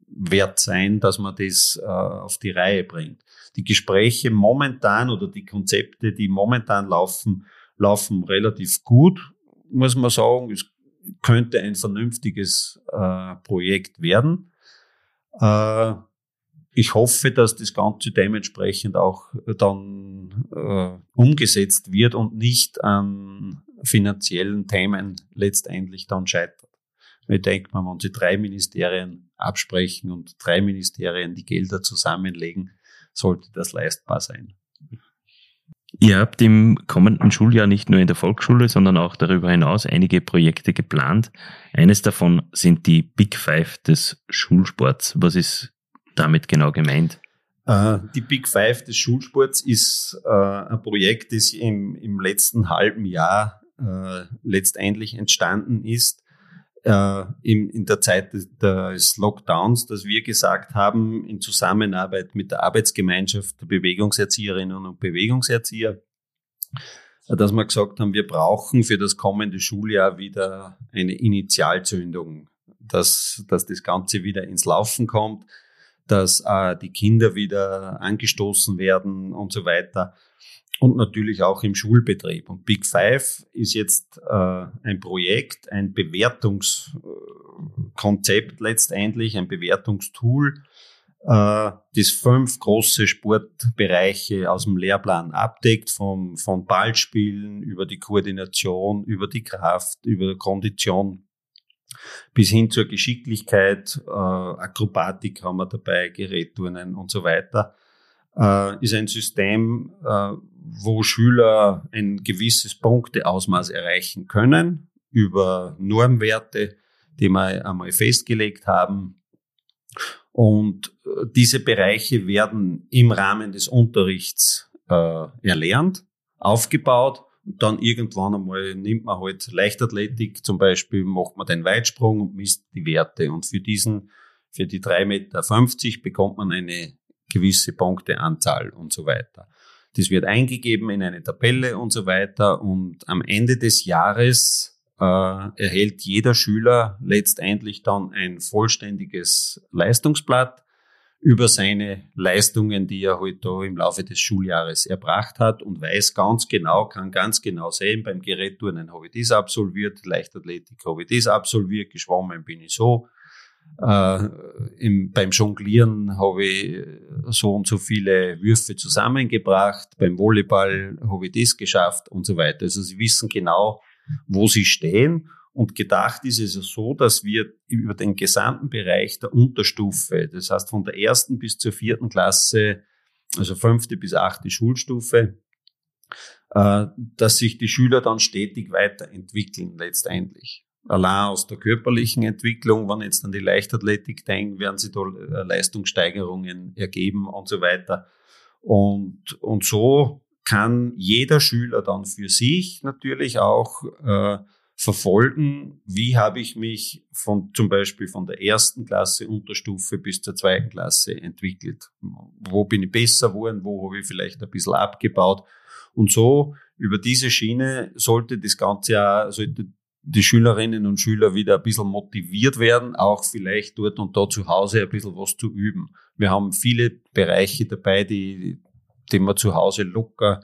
[SPEAKER 4] wert sein, dass man das äh, auf die Reihe bringt. Die Gespräche momentan oder die Konzepte, die momentan laufen, laufen relativ gut, muss man sagen. Es könnte ein vernünftiges äh, Projekt werden. Äh, ich hoffe, dass das Ganze dementsprechend auch dann äh, umgesetzt wird und nicht an finanziellen Themen letztendlich dann scheitert. Ich denke mal, wenn sie drei Ministerien absprechen und drei Ministerien die Gelder zusammenlegen, sollte das leistbar sein.
[SPEAKER 2] Ihr habt im kommenden Schuljahr nicht nur in der Volksschule, sondern auch darüber hinaus einige Projekte geplant. Eines davon sind die Big Five des Schulsports. Was ist damit genau gemeint?
[SPEAKER 4] Äh, die Big Five des Schulsports ist äh, ein Projekt, das im, im letzten halben Jahr äh, letztendlich entstanden ist, in, in der Zeit des Lockdowns, dass wir gesagt haben, in Zusammenarbeit mit der Arbeitsgemeinschaft der Bewegungserzieherinnen und Bewegungserzieher, dass wir gesagt haben, wir brauchen für das kommende Schuljahr wieder eine Initialzündung, dass, dass das Ganze wieder ins Laufen kommt, dass äh, die Kinder wieder angestoßen werden und so weiter. Und natürlich auch im Schulbetrieb. Und Big Five ist jetzt äh, ein Projekt, ein Bewertungskonzept letztendlich, ein Bewertungstool, äh, das fünf große Sportbereiche aus dem Lehrplan abdeckt, vom, von Ballspielen über die Koordination, über die Kraft, über die Kondition bis hin zur Geschicklichkeit, äh, Akrobatik haben wir dabei, Gerätturnen und so weiter, äh, ist ein System, äh, wo Schüler ein gewisses Punkteausmaß erreichen können über Normwerte, die wir einmal festgelegt haben. Und äh, diese Bereiche werden im Rahmen des Unterrichts äh, erlernt, aufgebaut und dann irgendwann einmal nimmt man halt Leichtathletik, zum Beispiel macht man den Weitsprung und misst die Werte. Und für diesen, für die 3,50 Meter bekommt man eine gewisse Punkteanzahl und so weiter. Das wird eingegeben in eine Tabelle und so weiter. Und am Ende des Jahres äh, erhält jeder Schüler letztendlich dann ein vollständiges Leistungsblatt über seine Leistungen, die er heute halt im Laufe des Schuljahres erbracht hat und weiß ganz genau, kann ganz genau sehen, beim Gerätturnen habe ich das absolviert, Leichtathletik habe ich das absolviert, geschwommen bin ich so, äh, im, beim Jonglieren habe ich so und so viele Würfe zusammengebracht, beim Volleyball habe ich das geschafft und so weiter. Also sie wissen genau, wo sie stehen und gedacht ist es so, dass wir über den gesamten Bereich der Unterstufe, das heißt von der ersten bis zur vierten Klasse, also fünfte bis achte Schulstufe, äh, dass sich die Schüler dann stetig weiterentwickeln letztendlich. Allein aus der körperlichen Entwicklung, wenn jetzt an die Leichtathletik denken, werden sie da äh, Leistungssteigerungen ergeben und so weiter. Und, und so kann jeder Schüler dann für sich natürlich auch äh, verfolgen, wie habe ich mich von zum Beispiel von der ersten Klasse Unterstufe bis zur zweiten Klasse entwickelt. Wo bin ich besser geworden, wo habe ich vielleicht ein bisschen abgebaut. Und so über diese Schiene sollte das Ganze ja, sollte die Schülerinnen und Schüler wieder ein bisschen motiviert werden, auch vielleicht dort und da zu Hause ein bisschen was zu üben. Wir haben viele Bereiche dabei, die, die man zu Hause locker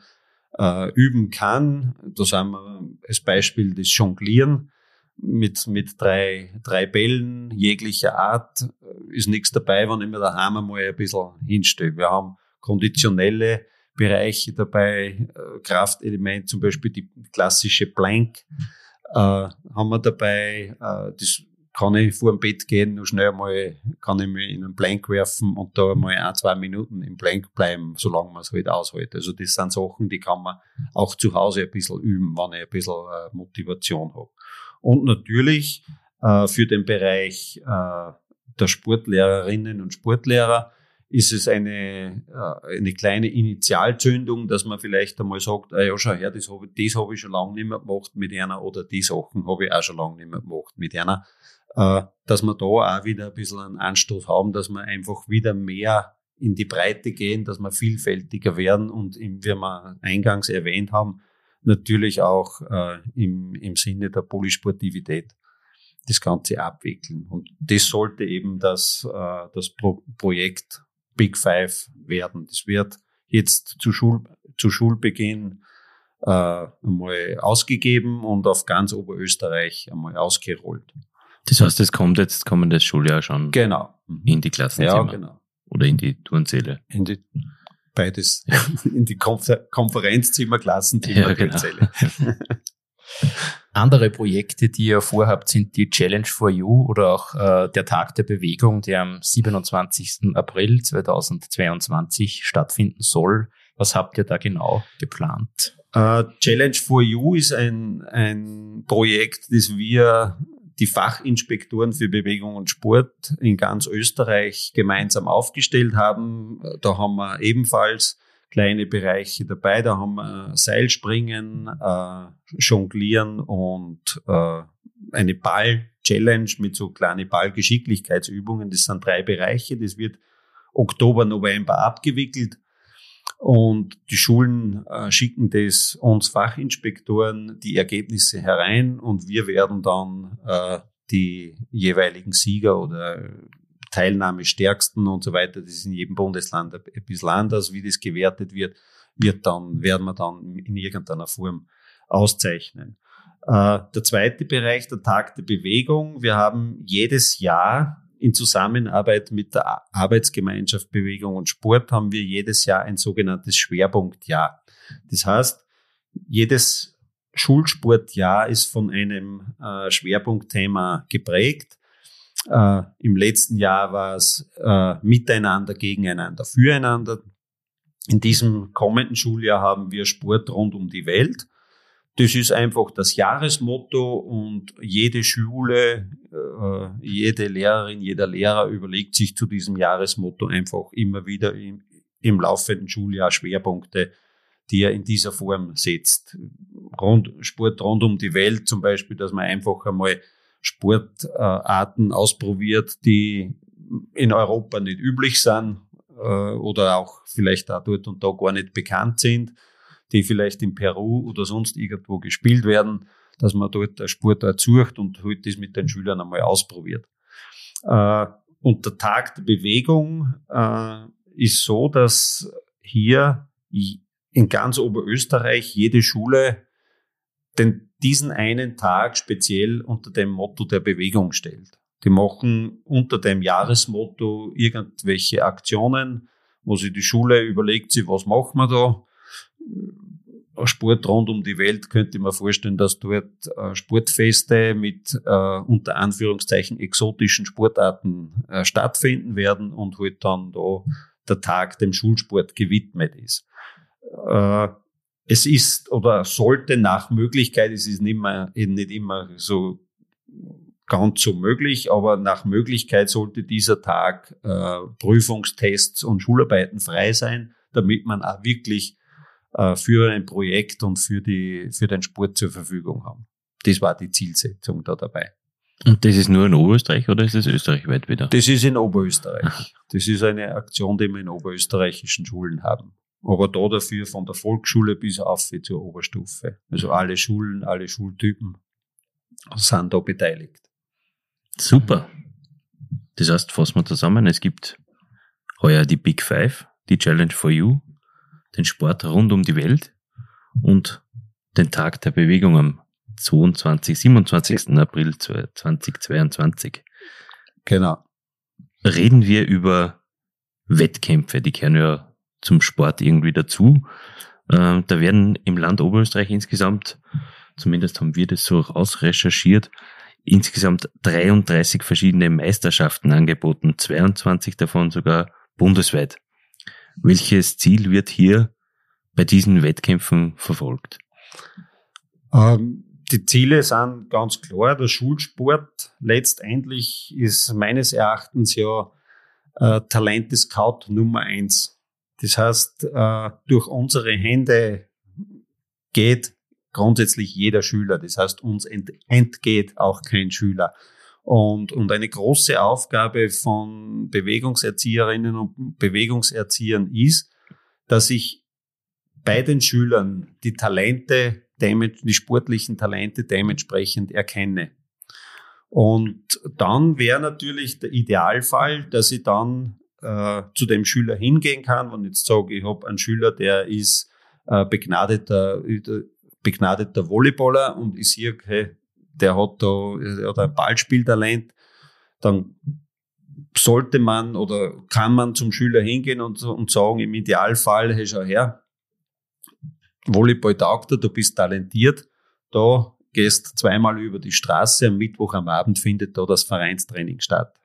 [SPEAKER 4] äh, üben kann. Da haben wir als Beispiel das Jonglieren mit, mit drei, drei Bällen jeglicher Art. Ist nichts dabei, wenn ich mir daheim einmal ein bisschen hinstelle. Wir haben konditionelle Bereiche dabei, äh, Kraftelement, zum Beispiel die klassische Plank, äh, haben wir dabei, äh, das kann ich vor dem Bett gehen, nur schnell mal, kann ich mich in einen Blank werfen und da mal ein, zwei Minuten im Blank bleiben, solange man es halt aushält. Also das sind Sachen, die kann man auch zu Hause ein bisschen üben, wenn ich ein bisschen äh, Motivation habe. Und natürlich äh, für den Bereich äh, der Sportlehrerinnen und Sportlehrer ist es eine, äh, eine kleine Initialzündung, dass man vielleicht einmal sagt, ah ja, schau her, das habe das hab ich schon lange nicht mehr gemacht mit einer oder die Sachen habe ich auch schon lange nicht mehr gemacht mit einer dass wir da auch wieder ein bisschen einen Anstoß haben, dass wir einfach wieder mehr in die Breite gehen, dass wir vielfältiger werden und wie wir eingangs erwähnt haben, natürlich auch äh, im, im Sinne der Polysportivität das Ganze abwickeln. Und das sollte eben das, äh, das Pro Projekt Big Five werden. Das wird jetzt zu, Schul zu Schulbeginn äh, einmal ausgegeben und auf ganz Oberösterreich einmal ausgerollt.
[SPEAKER 2] Das heißt, es kommt jetzt kommendes Schuljahr schon
[SPEAKER 4] genau.
[SPEAKER 2] in die Klassenzimmer.
[SPEAKER 4] Ja, genau.
[SPEAKER 2] Oder in die Turnzelle.
[SPEAKER 4] In die, beides. in die Konfer Konferenzzimmer, Klassenzimmer, ja, genau. Turnzelle.
[SPEAKER 3] Andere Projekte, die ihr vorhabt, sind die Challenge for You oder auch äh, der Tag der Bewegung, der am 27. April 2022 stattfinden soll. Was habt ihr da genau geplant?
[SPEAKER 4] Uh, Challenge for You ist ein, ein Projekt, das wir die Fachinspektoren für Bewegung und Sport in ganz Österreich gemeinsam aufgestellt haben. Da haben wir ebenfalls kleine Bereiche dabei. Da haben wir Seilspringen, äh, Jonglieren und äh, eine Ball-Challenge mit so kleinen Ballgeschicklichkeitsübungen. Das sind drei Bereiche. Das wird Oktober, November abgewickelt. Und die Schulen äh, schicken das uns Fachinspektoren die Ergebnisse herein und wir werden dann äh, die jeweiligen Sieger oder Teilnahmestärksten und so weiter, das ist in jedem Bundesland ein bisschen anders, wie das gewertet wird, wird dann, werden wir dann in irgendeiner Form auszeichnen. Äh, der zweite Bereich, der Tag der Bewegung. Wir haben jedes Jahr in Zusammenarbeit mit der Arbeitsgemeinschaft Bewegung und Sport haben wir jedes Jahr ein sogenanntes Schwerpunktjahr. Das heißt, jedes Schulsportjahr ist von einem äh, Schwerpunktthema geprägt. Äh, Im letzten Jahr war es äh, Miteinander, Gegeneinander, Füreinander. In diesem kommenden Schuljahr haben wir Sport rund um die Welt. Das ist einfach das Jahresmotto und jede Schule, äh, jede Lehrerin, jeder Lehrer überlegt sich zu diesem Jahresmotto einfach immer wieder im, im laufenden Schuljahr Schwerpunkte, die er in dieser Form setzt. Rund, Sport rund um die Welt zum Beispiel, dass man einfach einmal Sportarten ausprobiert, die in Europa nicht üblich sind äh, oder auch vielleicht auch dort und da gar nicht bekannt sind die vielleicht in Peru oder sonst irgendwo gespielt werden, dass man dort eine Sportart sucht und halt das mit den Schülern einmal ausprobiert. Äh, und der Tag der Bewegung äh, ist so, dass hier in ganz Oberösterreich jede Schule den, diesen einen Tag speziell unter dem Motto der Bewegung stellt. Die machen unter dem Jahresmotto irgendwelche Aktionen, wo sich die Schule überlegt, was machen wir da? Sport rund um die Welt könnte mir vorstellen, dass dort äh, Sportfeste mit äh, unter Anführungszeichen exotischen Sportarten äh, stattfinden werden und halt dann da der Tag dem Schulsport gewidmet ist. Äh, es ist oder sollte nach Möglichkeit, es ist nicht, mehr, nicht immer so ganz so möglich, aber nach Möglichkeit sollte dieser Tag äh, Prüfungstests und Schularbeiten frei sein, damit man auch wirklich äh, für ein Projekt und für, die, für den Sport zur Verfügung haben. Das war die Zielsetzung da dabei.
[SPEAKER 2] Und das ist nur in Oberösterreich oder ist das österreichweit wieder?
[SPEAKER 4] Das ist in Oberösterreich. Das ist eine Aktion, die wir in oberösterreichischen Schulen haben. Aber da dafür von der Volksschule bis auf zur Oberstufe. Also alle Schulen, alle Schultypen sind da beteiligt.
[SPEAKER 2] Super. Das heißt, fassen wir zusammen, es gibt heuer die Big Five, die Challenge for You, den Sport rund um die Welt und den Tag der Bewegung am 22, 27. April 2022.
[SPEAKER 4] Genau.
[SPEAKER 2] Reden wir über Wettkämpfe, die kehren ja zum Sport irgendwie dazu. Äh, da werden im Land Oberösterreich insgesamt, zumindest haben wir das so rausrecherchiert, insgesamt 33 verschiedene Meisterschaften angeboten, 22 davon sogar bundesweit. Welches Ziel wird hier bei diesen Wettkämpfen verfolgt?
[SPEAKER 4] Ähm, die Ziele sind ganz klar. Der Schulsport letztendlich ist meines Erachtens ja äh, Talente-Scout Nummer eins. Das heißt, äh, durch unsere Hände geht grundsätzlich jeder Schüler. Das heißt, uns ent entgeht auch kein Schüler. Und, und eine große Aufgabe von Bewegungserzieherinnen und Bewegungserziehern ist, dass ich bei den Schülern die Talente, die sportlichen Talente dementsprechend erkenne. Und dann wäre natürlich der Idealfall, dass ich dann äh, zu dem Schüler hingehen kann, ich jetzt sage, ich habe einen Schüler, der ist äh, begnadeter, begnadeter Volleyballer und ich sehe, hey, der hat da der hat ein Ballspieltalent, dann sollte man oder kann man zum Schüler hingehen und, und sagen, im Idealfall, hey, schau her, Volleyball taugt dir, du bist talentiert, da gehst zweimal über die Straße, am Mittwoch am Abend findet da das Vereinstraining statt.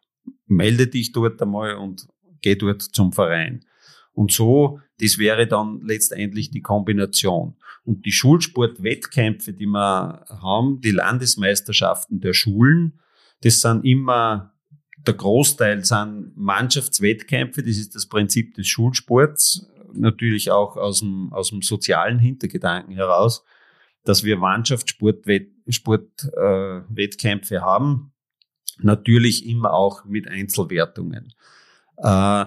[SPEAKER 4] Melde dich dort einmal und geh dort zum Verein. Und so, das wäre dann letztendlich die Kombination. Und die Schulsportwettkämpfe, die wir haben, die Landesmeisterschaften der Schulen, das sind immer, der Großteil sind Mannschaftswettkämpfe, das ist das Prinzip des Schulsports, natürlich auch aus dem, aus dem sozialen Hintergedanken heraus, dass wir Mannschaftssportwettkämpfe äh, haben, natürlich immer auch mit Einzelwertungen. Äh,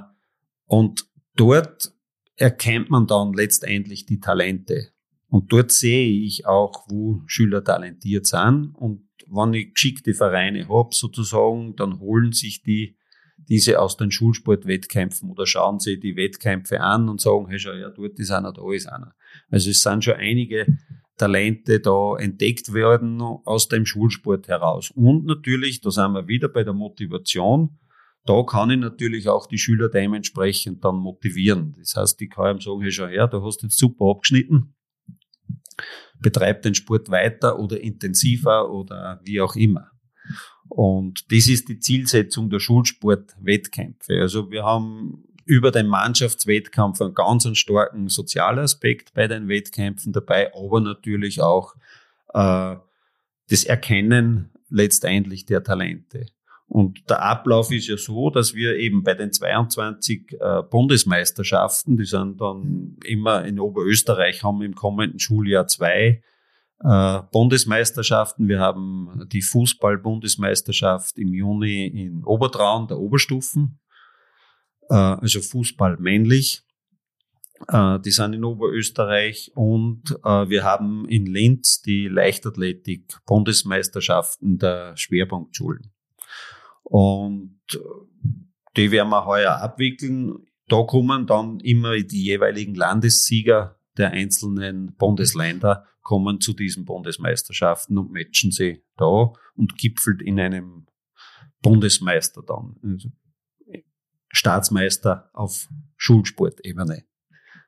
[SPEAKER 4] und dort erkennt man dann letztendlich die Talente. Und dort sehe ich auch, wo Schüler talentiert sind. Und wenn ich geschickte Vereine habe, sozusagen, dann holen sich die diese aus den Schulsportwettkämpfen oder schauen sie die Wettkämpfe an und sagen, hey, schau, ja, dort ist einer, da ist einer. Also es sind schon einige Talente da entdeckt werden aus dem Schulsport heraus. Und natürlich, da sind wir wieder bei der Motivation. Da kann ich natürlich auch die Schüler dementsprechend dann motivieren. Das heißt, ich kann ihm sagen, hey, schau her, du hast jetzt super abgeschnitten betreibt den Sport weiter oder intensiver oder wie auch immer. Und das ist die Zielsetzung der Schulsportwettkämpfe. Also wir haben über den Mannschaftswettkampf einen ganz starken sozialen Aspekt bei den Wettkämpfen dabei, aber natürlich auch äh, das Erkennen letztendlich der Talente. Und der Ablauf ist ja so, dass wir eben bei den 22 äh, Bundesmeisterschaften, die sind dann immer in Oberösterreich, haben im kommenden Schuljahr zwei äh, Bundesmeisterschaften. Wir haben die Fußball-Bundesmeisterschaft im Juni in Obertraun, der Oberstufen, äh, also Fußball männlich. Äh, die sind in Oberösterreich und äh, wir haben in Linz die Leichtathletik-Bundesmeisterschaften der Schwerpunktschulen. Und äh, die werden wir heuer abwickeln. Da kommen dann immer die jeweiligen Landessieger der einzelnen Bundesländer kommen zu diesen Bundesmeisterschaften und matchen sie da und gipfelt in einem Bundesmeister dann. Also Staatsmeister auf Schulsportebene.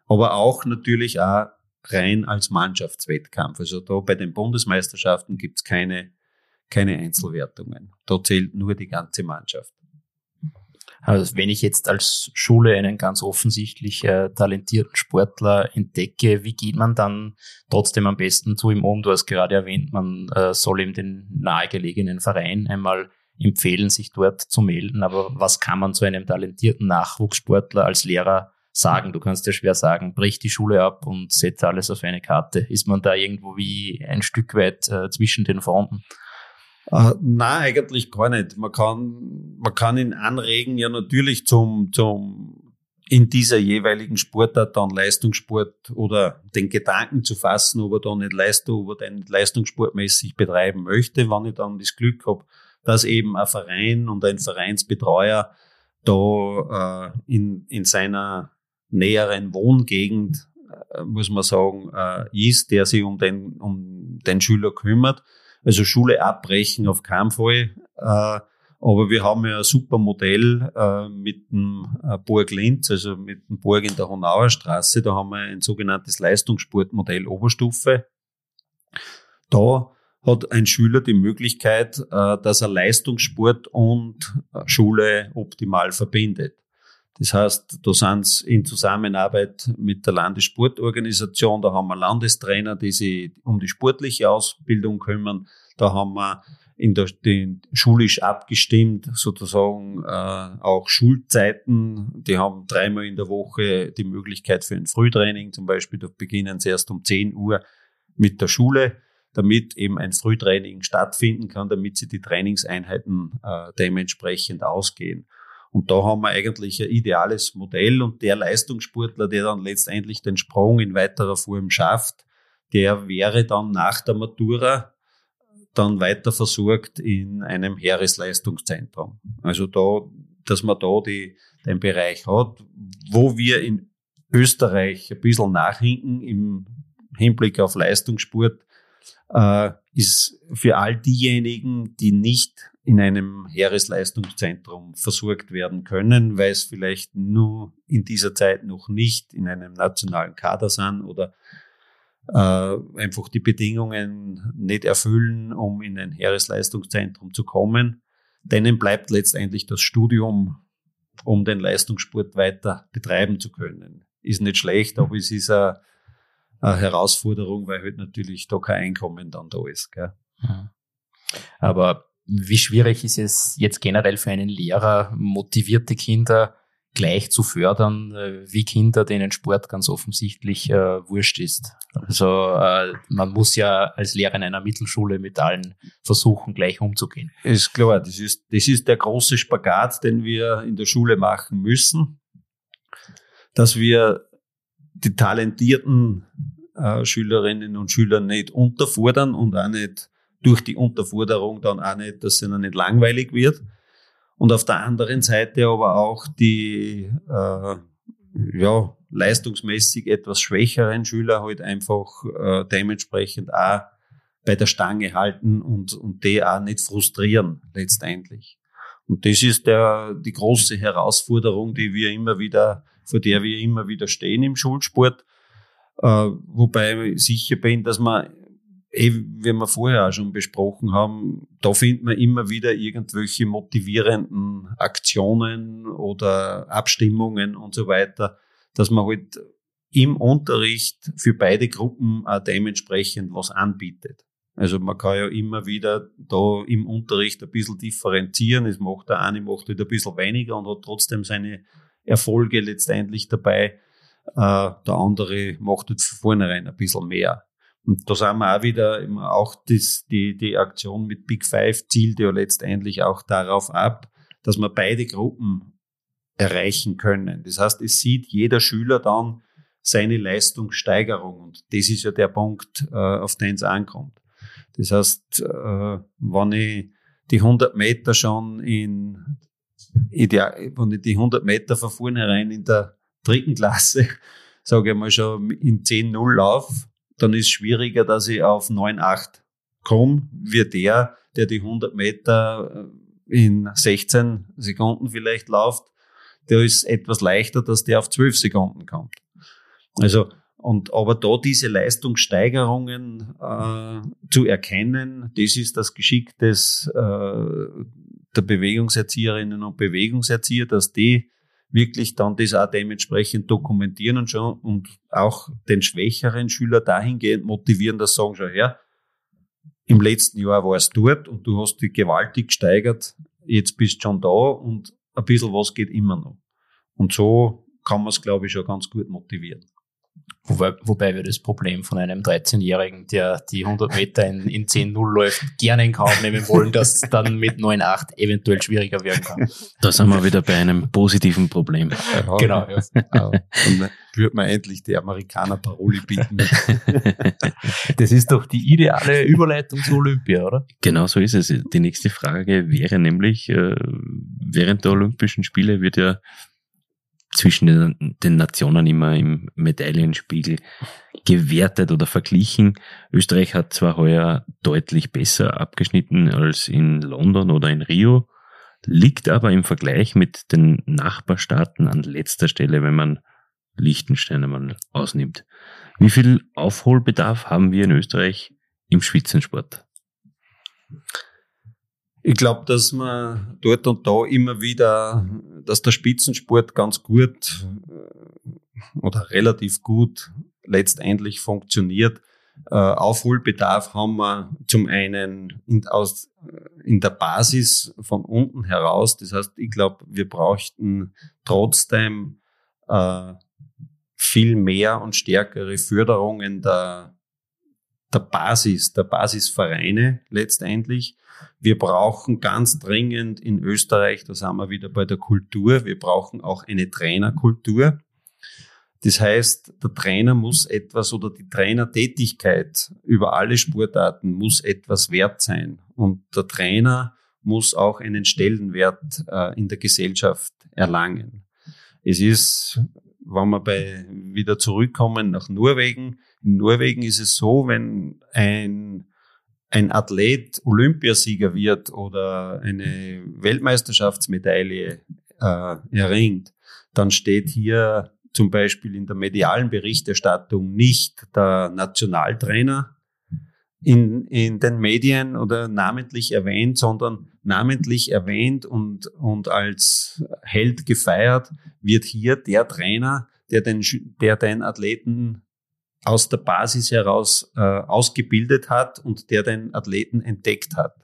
[SPEAKER 4] Aber auch natürlich auch rein als Mannschaftswettkampf. Also da bei den Bundesmeisterschaften gibt's keine, keine Einzelwertungen. Da zählt nur die ganze Mannschaft.
[SPEAKER 3] Also wenn ich jetzt als Schule einen ganz offensichtlich äh, talentierten Sportler entdecke, wie geht man dann trotzdem am besten zu ihm um? Du hast gerade erwähnt, man äh, soll ihm den nahegelegenen Verein einmal empfehlen, sich dort zu melden. Aber was kann man zu einem talentierten Nachwuchssportler als Lehrer sagen? Du kannst ja schwer sagen, brich die Schule ab und setze alles auf eine Karte. Ist man da irgendwo wie ein Stück weit äh, zwischen den Fronten?
[SPEAKER 4] Äh, nein, eigentlich gar nicht. Man kann, man kann ihn anregen, ja natürlich zum, zum, in dieser jeweiligen Sportart dann Leistungssport oder den Gedanken zu fassen, ob er da nicht Leistung, ob er den leistungssportmäßig betreiben möchte, wenn ich dann das Glück habe, dass eben ein Verein und ein Vereinsbetreuer da äh, in, in seiner näheren Wohngegend, äh, muss man sagen, äh, ist, der sich um den, um den Schüler kümmert. Also Schule abbrechen auf keinen Fall. Äh, aber wir haben ja ein super Modell äh, mit dem äh, Burg Linz, also mit dem Burg in der Honauer Straße. Da haben wir ein sogenanntes Leistungssportmodell Oberstufe. Da hat ein Schüler die Möglichkeit, dass er Leistungssport und Schule optimal verbindet. Das heißt, da sind in Zusammenarbeit mit der Landessportorganisation, da haben wir Landestrainer, die sich um die sportliche Ausbildung kümmern. Da haben wir in der, den, schulisch abgestimmt, sozusagen äh, auch Schulzeiten. Die haben dreimal in der Woche die Möglichkeit für ein Frühtraining. Zum Beispiel, da beginnen sie erst um 10 Uhr mit der Schule, damit eben ein Frühtraining stattfinden kann, damit sie die Trainingseinheiten äh, dementsprechend ausgehen. Und da haben wir eigentlich ein ideales Modell und der Leistungssportler, der dann letztendlich den Sprung in weiterer Form schafft, der wäre dann nach der Matura dann weiter versorgt in einem Heeresleistungszentrum. Also da, dass man da die, den Bereich hat, wo wir in Österreich ein bisschen nachhinken im Hinblick auf Leistungssport, äh, ist für all diejenigen, die nicht in einem Heeresleistungszentrum versorgt werden können, weil es vielleicht nur in dieser Zeit noch nicht in einem nationalen Kader sind oder äh, einfach die Bedingungen nicht erfüllen, um in ein Heeresleistungszentrum zu kommen. Denen bleibt letztendlich das Studium, um den Leistungssport weiter betreiben zu können. Ist nicht schlecht, aber es ist eine, eine Herausforderung, weil halt natürlich da kein Einkommen dann da ist. Gell?
[SPEAKER 3] Aber wie schwierig ist es jetzt generell für einen Lehrer, motivierte Kinder gleich zu fördern, äh, wie Kinder, denen Sport ganz offensichtlich äh, wurscht ist. Also äh, man muss ja als Lehrer in einer Mittelschule mit allen versuchen, gleich umzugehen.
[SPEAKER 4] Ist klar, das ist, das ist der große Spagat, den wir in der Schule machen müssen, dass wir die talentierten äh, Schülerinnen und Schüler nicht unterfordern und auch nicht durch die Unterforderung dann auch nicht, dass es ihnen nicht langweilig wird. Und auf der anderen Seite aber auch die äh, ja, leistungsmäßig etwas schwächeren Schüler halt einfach äh, dementsprechend auch bei der Stange halten und, und die auch nicht frustrieren letztendlich. Und das ist der, die große Herausforderung, die wir immer wieder, vor der wir immer wieder stehen im Schulsport. Äh, wobei ich sicher bin, dass man, wie wir vorher auch schon besprochen haben, da findet man immer wieder irgendwelche motivierenden Aktionen oder Abstimmungen und so weiter, dass man halt im Unterricht für beide Gruppen auch dementsprechend was anbietet. Also man kann ja immer wieder da im Unterricht ein bisschen differenzieren. Es macht der eine macht halt ein bisschen weniger und hat trotzdem seine Erfolge letztendlich dabei. Äh, der andere macht halt von vornherein ein bisschen mehr. Und da sind wir auch wieder immer auch das, die, die Aktion mit Big Five zielt ja letztendlich auch darauf ab, dass wir beide Gruppen erreichen können. Das heißt, es sieht jeder Schüler dann seine Leistungssteigerung. Und das ist ja der Punkt, äh, auf den es ankommt. Das heißt, äh, wenn ich die 100 Meter schon in, wenn ich die 100 Meter von vornherein in der dritten Klasse, sage ich mal schon in 10-0 lauf, dann ist schwieriger, dass ich auf 9-8 komme, wie der, der die 100 Meter äh, in 16 Sekunden vielleicht läuft. Der ist etwas leichter, dass der auf 12 Sekunden kommt. Also und aber da diese Leistungssteigerungen äh, zu erkennen, das ist das Geschick des, äh, der Bewegungserzieherinnen und Bewegungserzieher, dass die wirklich dann das auch dementsprechend dokumentieren und schon und auch den schwächeren Schüler dahingehend motivieren, dass sagen schon her, im letzten Jahr warst du dort und du hast dich gewaltig gesteigert, jetzt bist du schon da und ein bisschen was geht immer noch. Und so kann man es, glaube ich, schon ganz gut motivieren.
[SPEAKER 3] Wobei, wobei wir das Problem von einem 13-Jährigen, der die 100 Meter in, in 10-0 läuft, gerne in Kauf nehmen wollen, dass es dann mit 9-8 eventuell schwieriger werden kann.
[SPEAKER 2] Da sind wir wieder bei einem positiven Problem.
[SPEAKER 3] Ja, genau. Ja.
[SPEAKER 4] Dann würde man endlich die Amerikaner Paroli bieten.
[SPEAKER 3] Das ist doch die ideale Überleitung zu Olympia, oder?
[SPEAKER 2] Genau so ist es. Die nächste Frage wäre nämlich, äh, während der Olympischen Spiele wird ja zwischen den, den Nationen immer im Medaillenspiegel gewertet oder verglichen. Österreich hat zwar heuer deutlich besser abgeschnitten als in London oder in Rio, liegt aber im Vergleich mit den Nachbarstaaten an letzter Stelle, wenn man Liechtenstein einmal ausnimmt. Wie viel Aufholbedarf haben wir in Österreich im Spitzensport?
[SPEAKER 4] Ich glaube, dass man dort und da immer wieder, dass der Spitzensport ganz gut äh, oder relativ gut letztendlich funktioniert. Äh, Aufholbedarf haben wir zum einen in, aus, in der Basis von unten heraus. Das heißt, ich glaube, wir bräuchten trotzdem äh, viel mehr und stärkere Förderungen der, der Basis, der Basisvereine letztendlich. Wir brauchen ganz dringend in Österreich, da sind wir wieder bei der Kultur, wir brauchen auch eine Trainerkultur. Das heißt, der Trainer muss etwas oder die Trainertätigkeit über alle Sportarten muss etwas wert sein. Und der Trainer muss auch einen Stellenwert äh, in der Gesellschaft erlangen. Es ist, wenn wir bei, wieder zurückkommen nach Norwegen, in Norwegen ist es so, wenn ein ein Athlet Olympiasieger wird oder eine Weltmeisterschaftsmedaille äh, erringt, dann steht hier zum Beispiel in der medialen Berichterstattung nicht der Nationaltrainer in, in den Medien oder namentlich erwähnt, sondern namentlich erwähnt und, und als Held gefeiert wird hier der Trainer, der den, der den Athleten aus der Basis heraus äh, ausgebildet hat und der den Athleten entdeckt hat.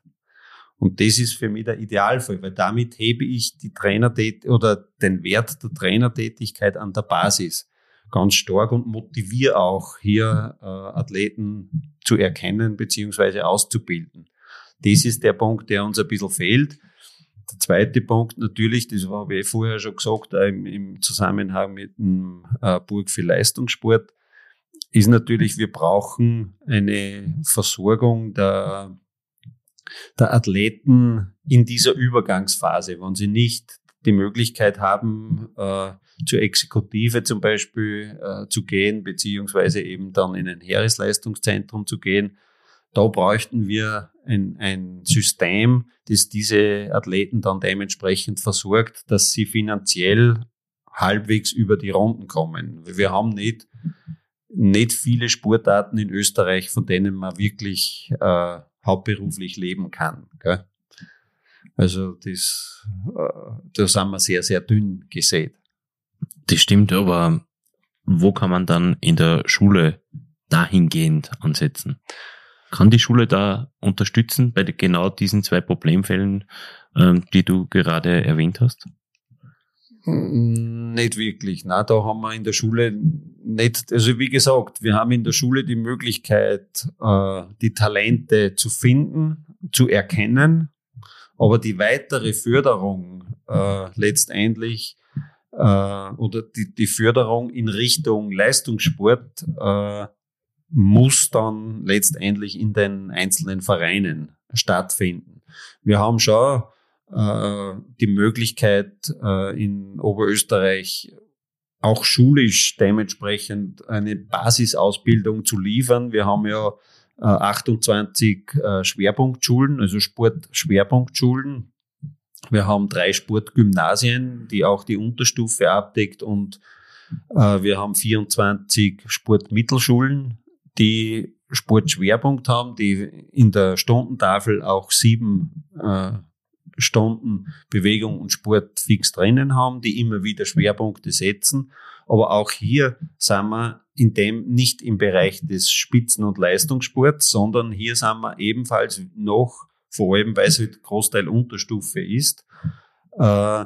[SPEAKER 4] Und das ist für mich der Idealfall, weil damit hebe ich die Trainertät oder den Wert der Trainertätigkeit an der Basis ganz stark und motiviere auch hier äh, Athleten zu erkennen beziehungsweise auszubilden. Das ist der Punkt, der uns ein bisschen fehlt. der zweite Punkt natürlich, das habe ich vorher schon gesagt, im, im Zusammenhang mit dem äh, Burg für Leistungssport, ist natürlich, wir brauchen eine Versorgung der, der Athleten in dieser Übergangsphase, wenn sie nicht die Möglichkeit haben, äh, zur Exekutive zum Beispiel äh, zu gehen, beziehungsweise eben dann in ein Heeresleistungszentrum zu gehen. Da bräuchten wir ein, ein System, das diese Athleten dann dementsprechend versorgt, dass sie finanziell halbwegs über die Runden kommen. Wir haben nicht, nicht viele Sportarten in Österreich, von denen man wirklich äh, hauptberuflich leben kann. Gell? Also das, äh, da sind wir sehr, sehr dünn gesät.
[SPEAKER 2] Das stimmt, aber wo kann man dann in der Schule dahingehend ansetzen? Kann die Schule da unterstützen bei genau diesen zwei Problemfällen, ähm, die du gerade erwähnt hast?
[SPEAKER 4] Nicht wirklich. Na, da haben wir in der Schule nicht, also wie gesagt, wir haben in der Schule die Möglichkeit, äh, die Talente zu finden, zu erkennen aber die weitere Förderung äh, letztendlich äh, oder die, Förderung in Richtung Leistungssport muss dann letztendlich in den einzelnen Vereinen stattfinden. Wir haben schon äh, die Möglichkeit äh, in Oberösterreich auch schulisch dementsprechend eine Basisausbildung zu liefern. Wir haben ja 28 äh, äh, Schwerpunktschulen, also Sportschwerpunktschulen. Wir haben drei Sportgymnasien, die auch die Unterstufe abdeckt und wir haben 24 Sportmittelschulen, die Sportschwerpunkt haben, die in der Stundentafel auch sieben Stunden Bewegung und Sport fix drinnen haben, die immer wieder Schwerpunkte setzen. Aber auch hier sind wir in dem nicht im Bereich des Spitzen- und Leistungssports, sondern hier sind wir ebenfalls noch, vor allem weil es halt Großteil Unterstufe ist, äh,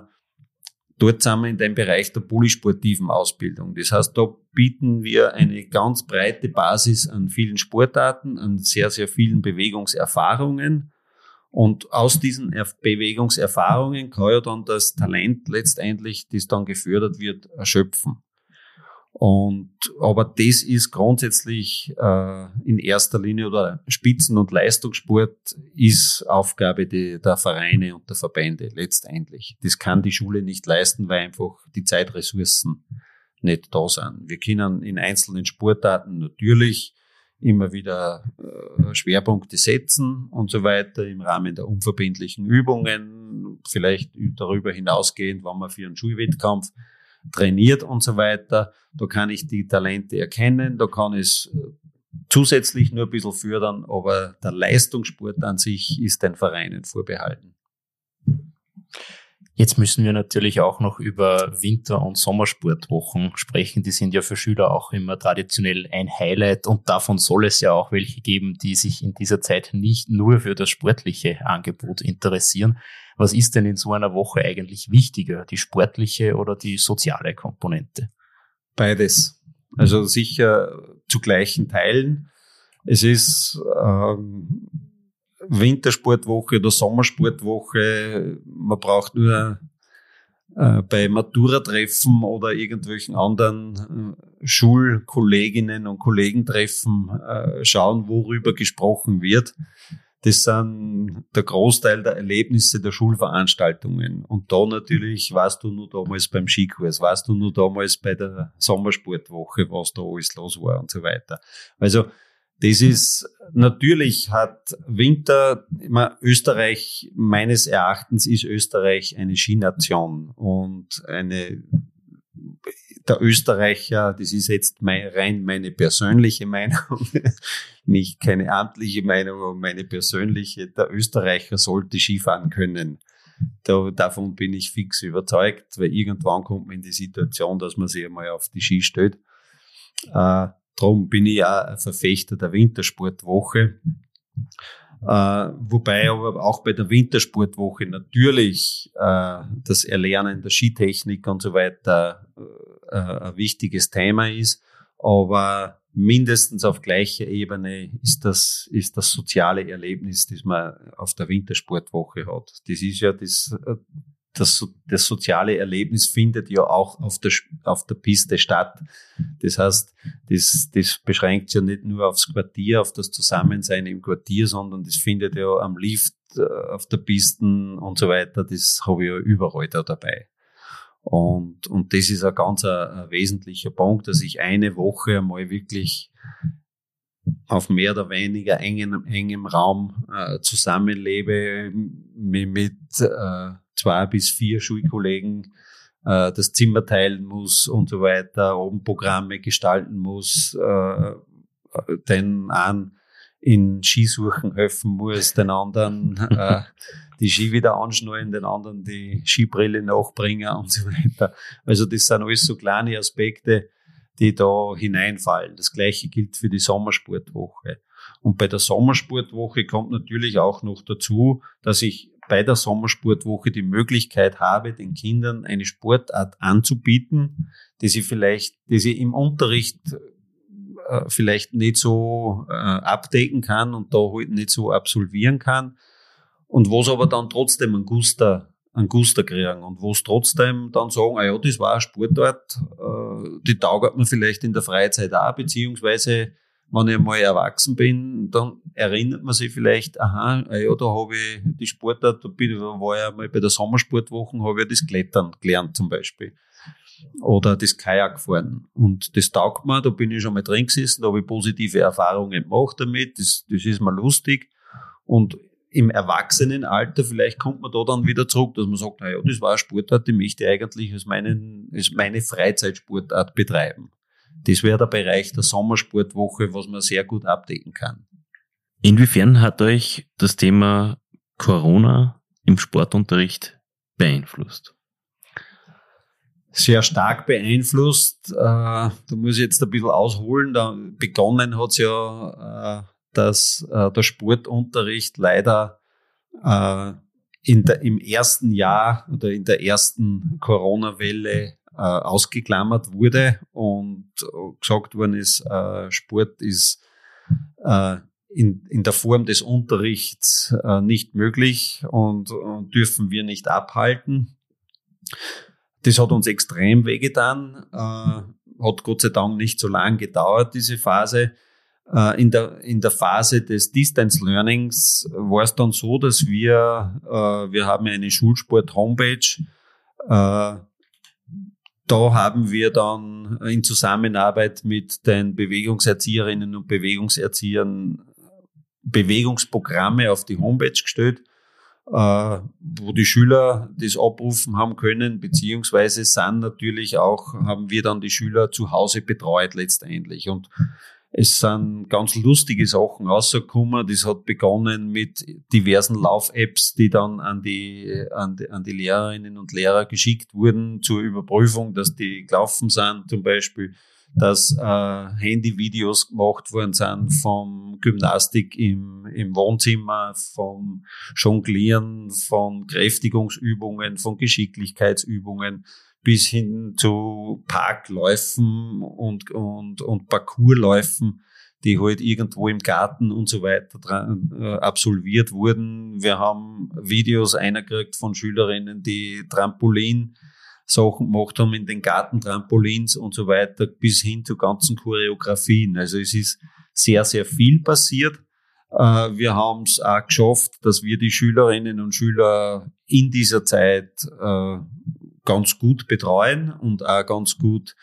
[SPEAKER 4] dort sind wir in dem Bereich der polysportiven Ausbildung. Das heißt, da bieten wir eine ganz breite Basis an vielen Sportarten, an sehr, sehr vielen Bewegungserfahrungen. Und aus diesen Bewegungserfahrungen kann ja dann das Talent letztendlich, das dann gefördert wird, erschöpfen. Und, aber das ist grundsätzlich äh, in erster Linie oder Spitzen- und Leistungssport ist Aufgabe de, der Vereine und der Verbände letztendlich. Das kann die Schule nicht leisten, weil einfach die Zeitressourcen nicht da sind. Wir können in einzelnen Sportarten natürlich immer wieder äh, Schwerpunkte setzen und so weiter im Rahmen der unverbindlichen Übungen, vielleicht darüber hinausgehend, wenn man für einen Schulwettkampf trainiert und so weiter. Da kann ich die Talente erkennen, da kann es äh, zusätzlich nur ein bisschen fördern, aber der Leistungssport an sich ist den Vereinen vorbehalten.
[SPEAKER 3] Jetzt müssen wir natürlich auch noch über Winter- und Sommersportwochen sprechen. Die sind ja für Schüler auch immer traditionell ein Highlight und davon soll es ja auch welche geben, die sich in dieser Zeit nicht nur für das sportliche Angebot interessieren. Was ist denn in so einer Woche eigentlich wichtiger, die sportliche oder die soziale Komponente?
[SPEAKER 4] Beides. Also sicher zu gleichen Teilen. Es ist ähm, Wintersportwoche oder Sommersportwoche. Man braucht nur äh, bei Matura-Treffen oder irgendwelchen anderen äh, Schulkolleginnen und Kollegentreffen äh, schauen, worüber gesprochen wird. Das sind der Großteil der Erlebnisse der Schulveranstaltungen. Und da natürlich warst du nur damals beim Skikurs, warst du nur damals bei der Sommersportwoche, was da alles los war und so weiter. Also das ist, natürlich hat Winter, immer Österreich, meines Erachtens ist Österreich eine Skination und eine, der Österreicher, das ist jetzt mein, rein meine persönliche Meinung, nicht keine amtliche Meinung, aber meine persönliche, der Österreicher sollte Skifahren können. Da, davon bin ich fix überzeugt, weil irgendwann kommt man in die Situation, dass man sich einmal auf die Ski stellt. Äh, Darum bin ich ja ein Verfechter der Wintersportwoche. Äh, wobei aber auch bei der Wintersportwoche natürlich äh, das Erlernen der Skitechnik und so weiter äh, ein wichtiges Thema ist. Aber mindestens auf gleicher Ebene ist das, ist das soziale Erlebnis, das man auf der Wintersportwoche hat. Das ist ja das, das, das soziale Erlebnis findet ja auch auf der, auf der Piste statt. Das heißt, das, das beschränkt ja nicht nur aufs Quartier, auf das Zusammensein im Quartier, sondern das findet ja am Lift, äh, auf der Pisten und so weiter. Das habe ich ja überall da dabei. Und, und das ist ein ganz ein, ein wesentlicher Punkt, dass ich eine Woche einmal wirklich auf mehr oder weniger engem, engem Raum äh, zusammenlebe, mit, mit äh, zwei bis vier Schulkollegen äh, das Zimmer teilen muss und so weiter, oben Programme gestalten muss, äh, den einen in Skisuchen helfen muss, den anderen äh, die Ski wieder anschnallen, den anderen die Skibrille nachbringen und so weiter. Also das sind alles so kleine Aspekte, die da hineinfallen. Das gleiche gilt für die Sommersportwoche. Und bei der Sommersportwoche kommt natürlich auch noch dazu, dass ich bei der Sommersportwoche die Möglichkeit habe, den Kindern eine Sportart anzubieten, die sie vielleicht, die sie im Unterricht äh, vielleicht nicht so äh, abdecken kann und da halt nicht so absolvieren kann. Und wo es aber dann trotzdem ein Guster, ein Guster kriegen und wo es trotzdem dann sagen, ah ja, das war ein Sportart, äh, die taugert mir vielleicht in der Freizeit auch, beziehungsweise wenn ich einmal erwachsen bin, dann erinnert man sich vielleicht, aha, ah ja, da habe ich die Sportart, da war ich einmal bei der Sommersportwoche, habe ich das Klettern gelernt zum Beispiel. Oder das Kajak fahren. Und das taugt mir, da bin ich schon mal drin gesessen, da habe ich positive Erfahrungen gemacht damit, das, das ist mir lustig. Und im Erwachsenenalter, vielleicht kommt man da dann wieder zurück, dass man sagt, naja, das war eine Sportart, die möchte ich eigentlich als, meinen, als meine Freizeitsportart betreiben. Das wäre der Bereich der Sommersportwoche, was man sehr gut abdecken kann.
[SPEAKER 2] Inwiefern hat euch das Thema Corona im Sportunterricht beeinflusst?
[SPEAKER 4] Sehr stark beeinflusst. Äh, da muss ich jetzt ein bisschen ausholen. Da begonnen hat es ja, äh, dass äh, der Sportunterricht leider in der, im ersten Jahr oder in der ersten Corona-Welle äh, ausgeklammert wurde und gesagt worden ist, äh, Sport ist äh, in, in der Form des Unterrichts äh, nicht möglich und, und dürfen wir nicht abhalten. Das hat uns extrem wehgetan, äh, hat Gott sei Dank nicht so lange gedauert, diese Phase. Äh, in der, in der Phase des Distance Learnings war es dann so, dass wir, äh, wir haben eine Schulsport-Homepage, äh, da haben wir dann in Zusammenarbeit mit den Bewegungserzieherinnen und Bewegungserziehern Bewegungsprogramme auf die Homepage gestellt, äh, wo die Schüler das abrufen haben können, beziehungsweise sind natürlich auch, haben wir dann die Schüler zu Hause betreut letztendlich. Und es sind ganz lustige Sachen rausgekommen. Das hat begonnen mit diversen Lauf-Apps, die dann an die, an die, an die Lehrerinnen und Lehrer geschickt wurden zur Überprüfung, dass die gelaufen sind, zum Beispiel, dass äh, Handyvideos gemacht worden sind vom Gymnastik im, im Wohnzimmer, vom Jonglieren, von Kräftigungsübungen, von Geschicklichkeitsübungen bis hin zu Parkläufen und, und, und Parcoursläufen, die halt irgendwo im Garten und so weiter dran, äh, absolviert wurden. Wir haben Videos einergekriegt von Schülerinnen, die Trampolin Sachen gemacht haben in den Gartentrampolins und so weiter, bis hin zu ganzen Choreografien. Also es ist sehr, sehr viel passiert. Äh, wir haben es auch geschafft, dass wir die Schülerinnen und Schüler in dieser Zeit äh, ganz gut betreuen und auch ganz gut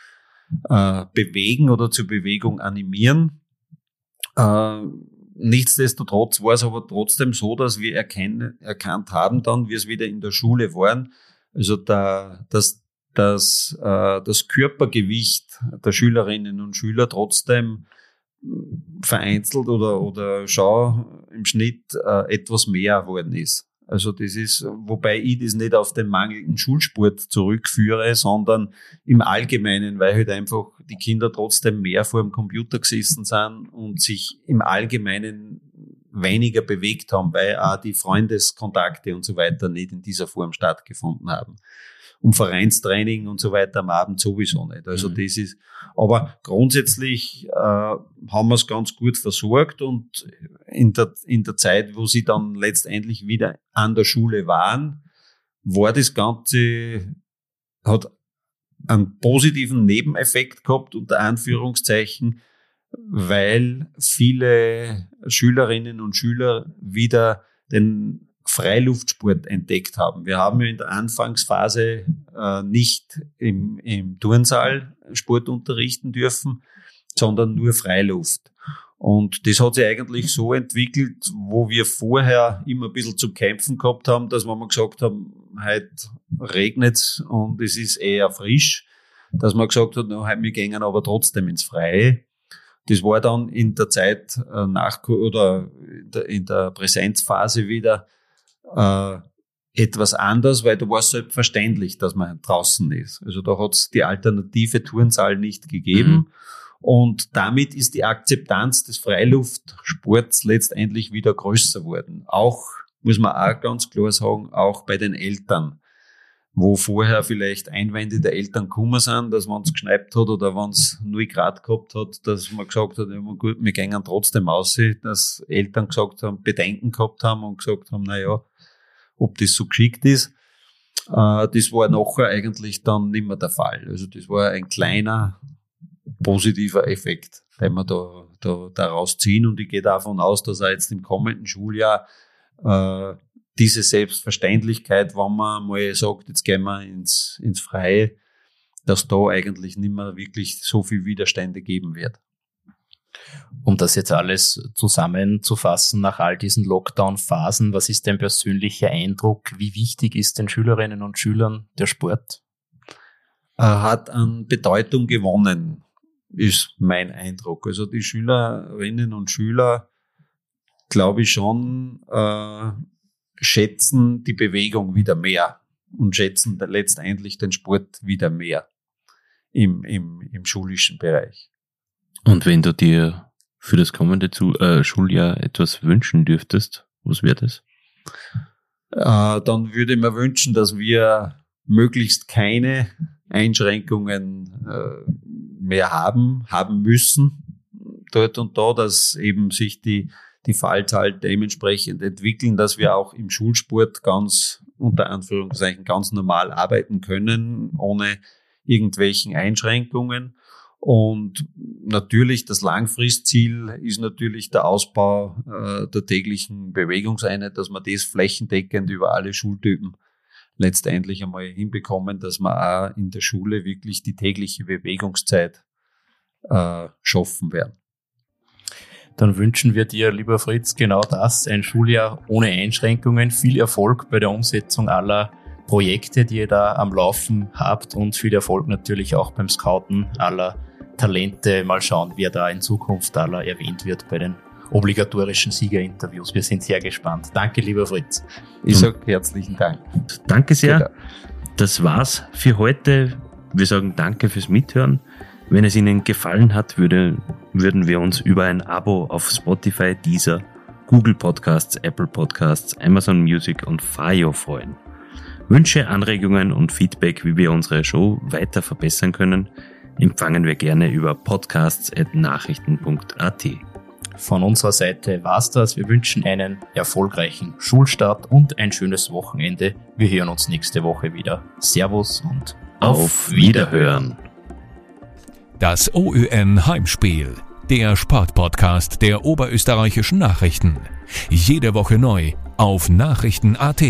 [SPEAKER 4] äh, bewegen oder zur Bewegung animieren. Äh, nichtsdestotrotz war es aber trotzdem so, dass wir erkennen, erkannt haben dann, wie es wieder in der Schule waren, also da, dass dass äh, das Körpergewicht der Schülerinnen und Schüler trotzdem vereinzelt oder, oder schau im Schnitt äh, etwas mehr geworden ist. Also das ist, wobei ich das nicht auf den mangelnden Schulsport zurückführe, sondern im Allgemeinen, weil halt einfach die Kinder trotzdem mehr vor dem Computer gesessen sind und sich im Allgemeinen weniger bewegt haben, weil auch die Freundeskontakte und so weiter nicht in dieser Form stattgefunden haben. Um Vereinstraining und so weiter am Abend sowieso nicht. Also mhm. das ist, aber grundsätzlich äh, haben wir es ganz gut versorgt und in der, in der Zeit, wo sie dann letztendlich wieder an der Schule waren, war das Ganze, hat einen positiven Nebeneffekt gehabt, unter Anführungszeichen, weil viele Schülerinnen und Schüler wieder den Freiluftsport entdeckt haben. Wir haben ja in der Anfangsphase äh, nicht im, im Turnsaal Sport unterrichten dürfen, sondern nur Freiluft. Und das hat sich eigentlich so entwickelt, wo wir vorher immer ein bisschen zu kämpfen gehabt haben, dass wir mal gesagt haben, heute regnet und es ist eher frisch, dass man gesagt hat, no, wir gehen aber trotzdem ins Freie. Das war dann in der Zeit äh, nach oder in der Präsenzphase wieder äh, etwas anders, weil da war es selbstverständlich, dass man draußen ist. Also da hat es die alternative Turnsaal nicht gegeben. Mhm. Und damit ist die Akzeptanz des Freiluftsports letztendlich wieder größer worden. Auch, muss man auch ganz klar sagen, auch bei den Eltern wo vorher vielleicht Einwände der Eltern gekommen sind, dass wenn es geschneit hat oder wenn es 0 Grad gehabt hat, dass man gesagt hat, ja gut, wir gehen trotzdem aus, dass Eltern gesagt haben, Bedenken gehabt haben und gesagt haben, na ja, ob das so geschickt ist. Äh, das war nachher eigentlich dann nicht mehr der Fall. Also das war ein kleiner positiver Effekt, den wir da, da daraus ziehen und ich gehe davon aus, dass er jetzt im kommenden Schuljahr äh, diese Selbstverständlichkeit, wenn man mal sagt, jetzt gehen wir ins, ins Freie, dass da eigentlich nicht mehr wirklich so viel Widerstände geben wird.
[SPEAKER 3] Um das jetzt alles zusammenzufassen nach all diesen Lockdown-Phasen, was ist dein persönlicher Eindruck? Wie wichtig ist den Schülerinnen und Schülern der Sport?
[SPEAKER 4] Er hat an Bedeutung gewonnen, ist mein Eindruck. Also die Schülerinnen und Schüler, glaube ich schon, äh, schätzen die Bewegung wieder mehr und schätzen letztendlich den Sport wieder mehr im, im, im schulischen Bereich.
[SPEAKER 2] Und wenn du dir für das kommende zu, äh, Schuljahr etwas wünschen dürftest, was wäre das?
[SPEAKER 4] Äh, dann würde ich mir wünschen, dass wir möglichst keine Einschränkungen äh, mehr haben, haben müssen, dort und da, dass eben sich die die Fallzahl dementsprechend entwickeln, dass wir auch im Schulsport ganz unter Anführungszeichen ganz normal arbeiten können, ohne irgendwelchen Einschränkungen. Und natürlich das Langfristziel ist natürlich der Ausbau äh, der täglichen Bewegungseinheit, dass man das flächendeckend über alle Schultypen letztendlich einmal hinbekommen, dass man auch in der Schule wirklich die tägliche Bewegungszeit äh, schaffen werden
[SPEAKER 3] dann wünschen wir dir, lieber Fritz, genau das, ein Schuljahr ohne Einschränkungen, viel Erfolg bei der Umsetzung aller Projekte, die ihr da am Laufen habt und viel Erfolg natürlich auch beim Scouten aller Talente. Mal schauen, wer da in Zukunft aller erwähnt wird bei den obligatorischen Siegerinterviews. Wir sind sehr gespannt. Danke, lieber Fritz.
[SPEAKER 4] Ich sage herzlichen Dank.
[SPEAKER 2] Danke sehr. Das war's für heute. Wir sagen danke fürs Mithören. Wenn es Ihnen gefallen hat, würde, würden wir uns über ein Abo auf Spotify, Deezer, Google Podcasts, Apple Podcasts, Amazon Music und Fio freuen. Wünsche, Anregungen und Feedback, wie wir unsere Show weiter verbessern können, empfangen wir gerne über podcasts.nachrichten.at.
[SPEAKER 3] Von unserer Seite war's das. Wir wünschen einen erfolgreichen Schulstart und ein schönes Wochenende. Wir hören uns nächste Woche wieder. Servus und auf Wiederhören.
[SPEAKER 1] Das OÜN Heimspiel, der Sportpodcast der oberösterreichischen Nachrichten. Jede Woche neu auf Nachrichten.at.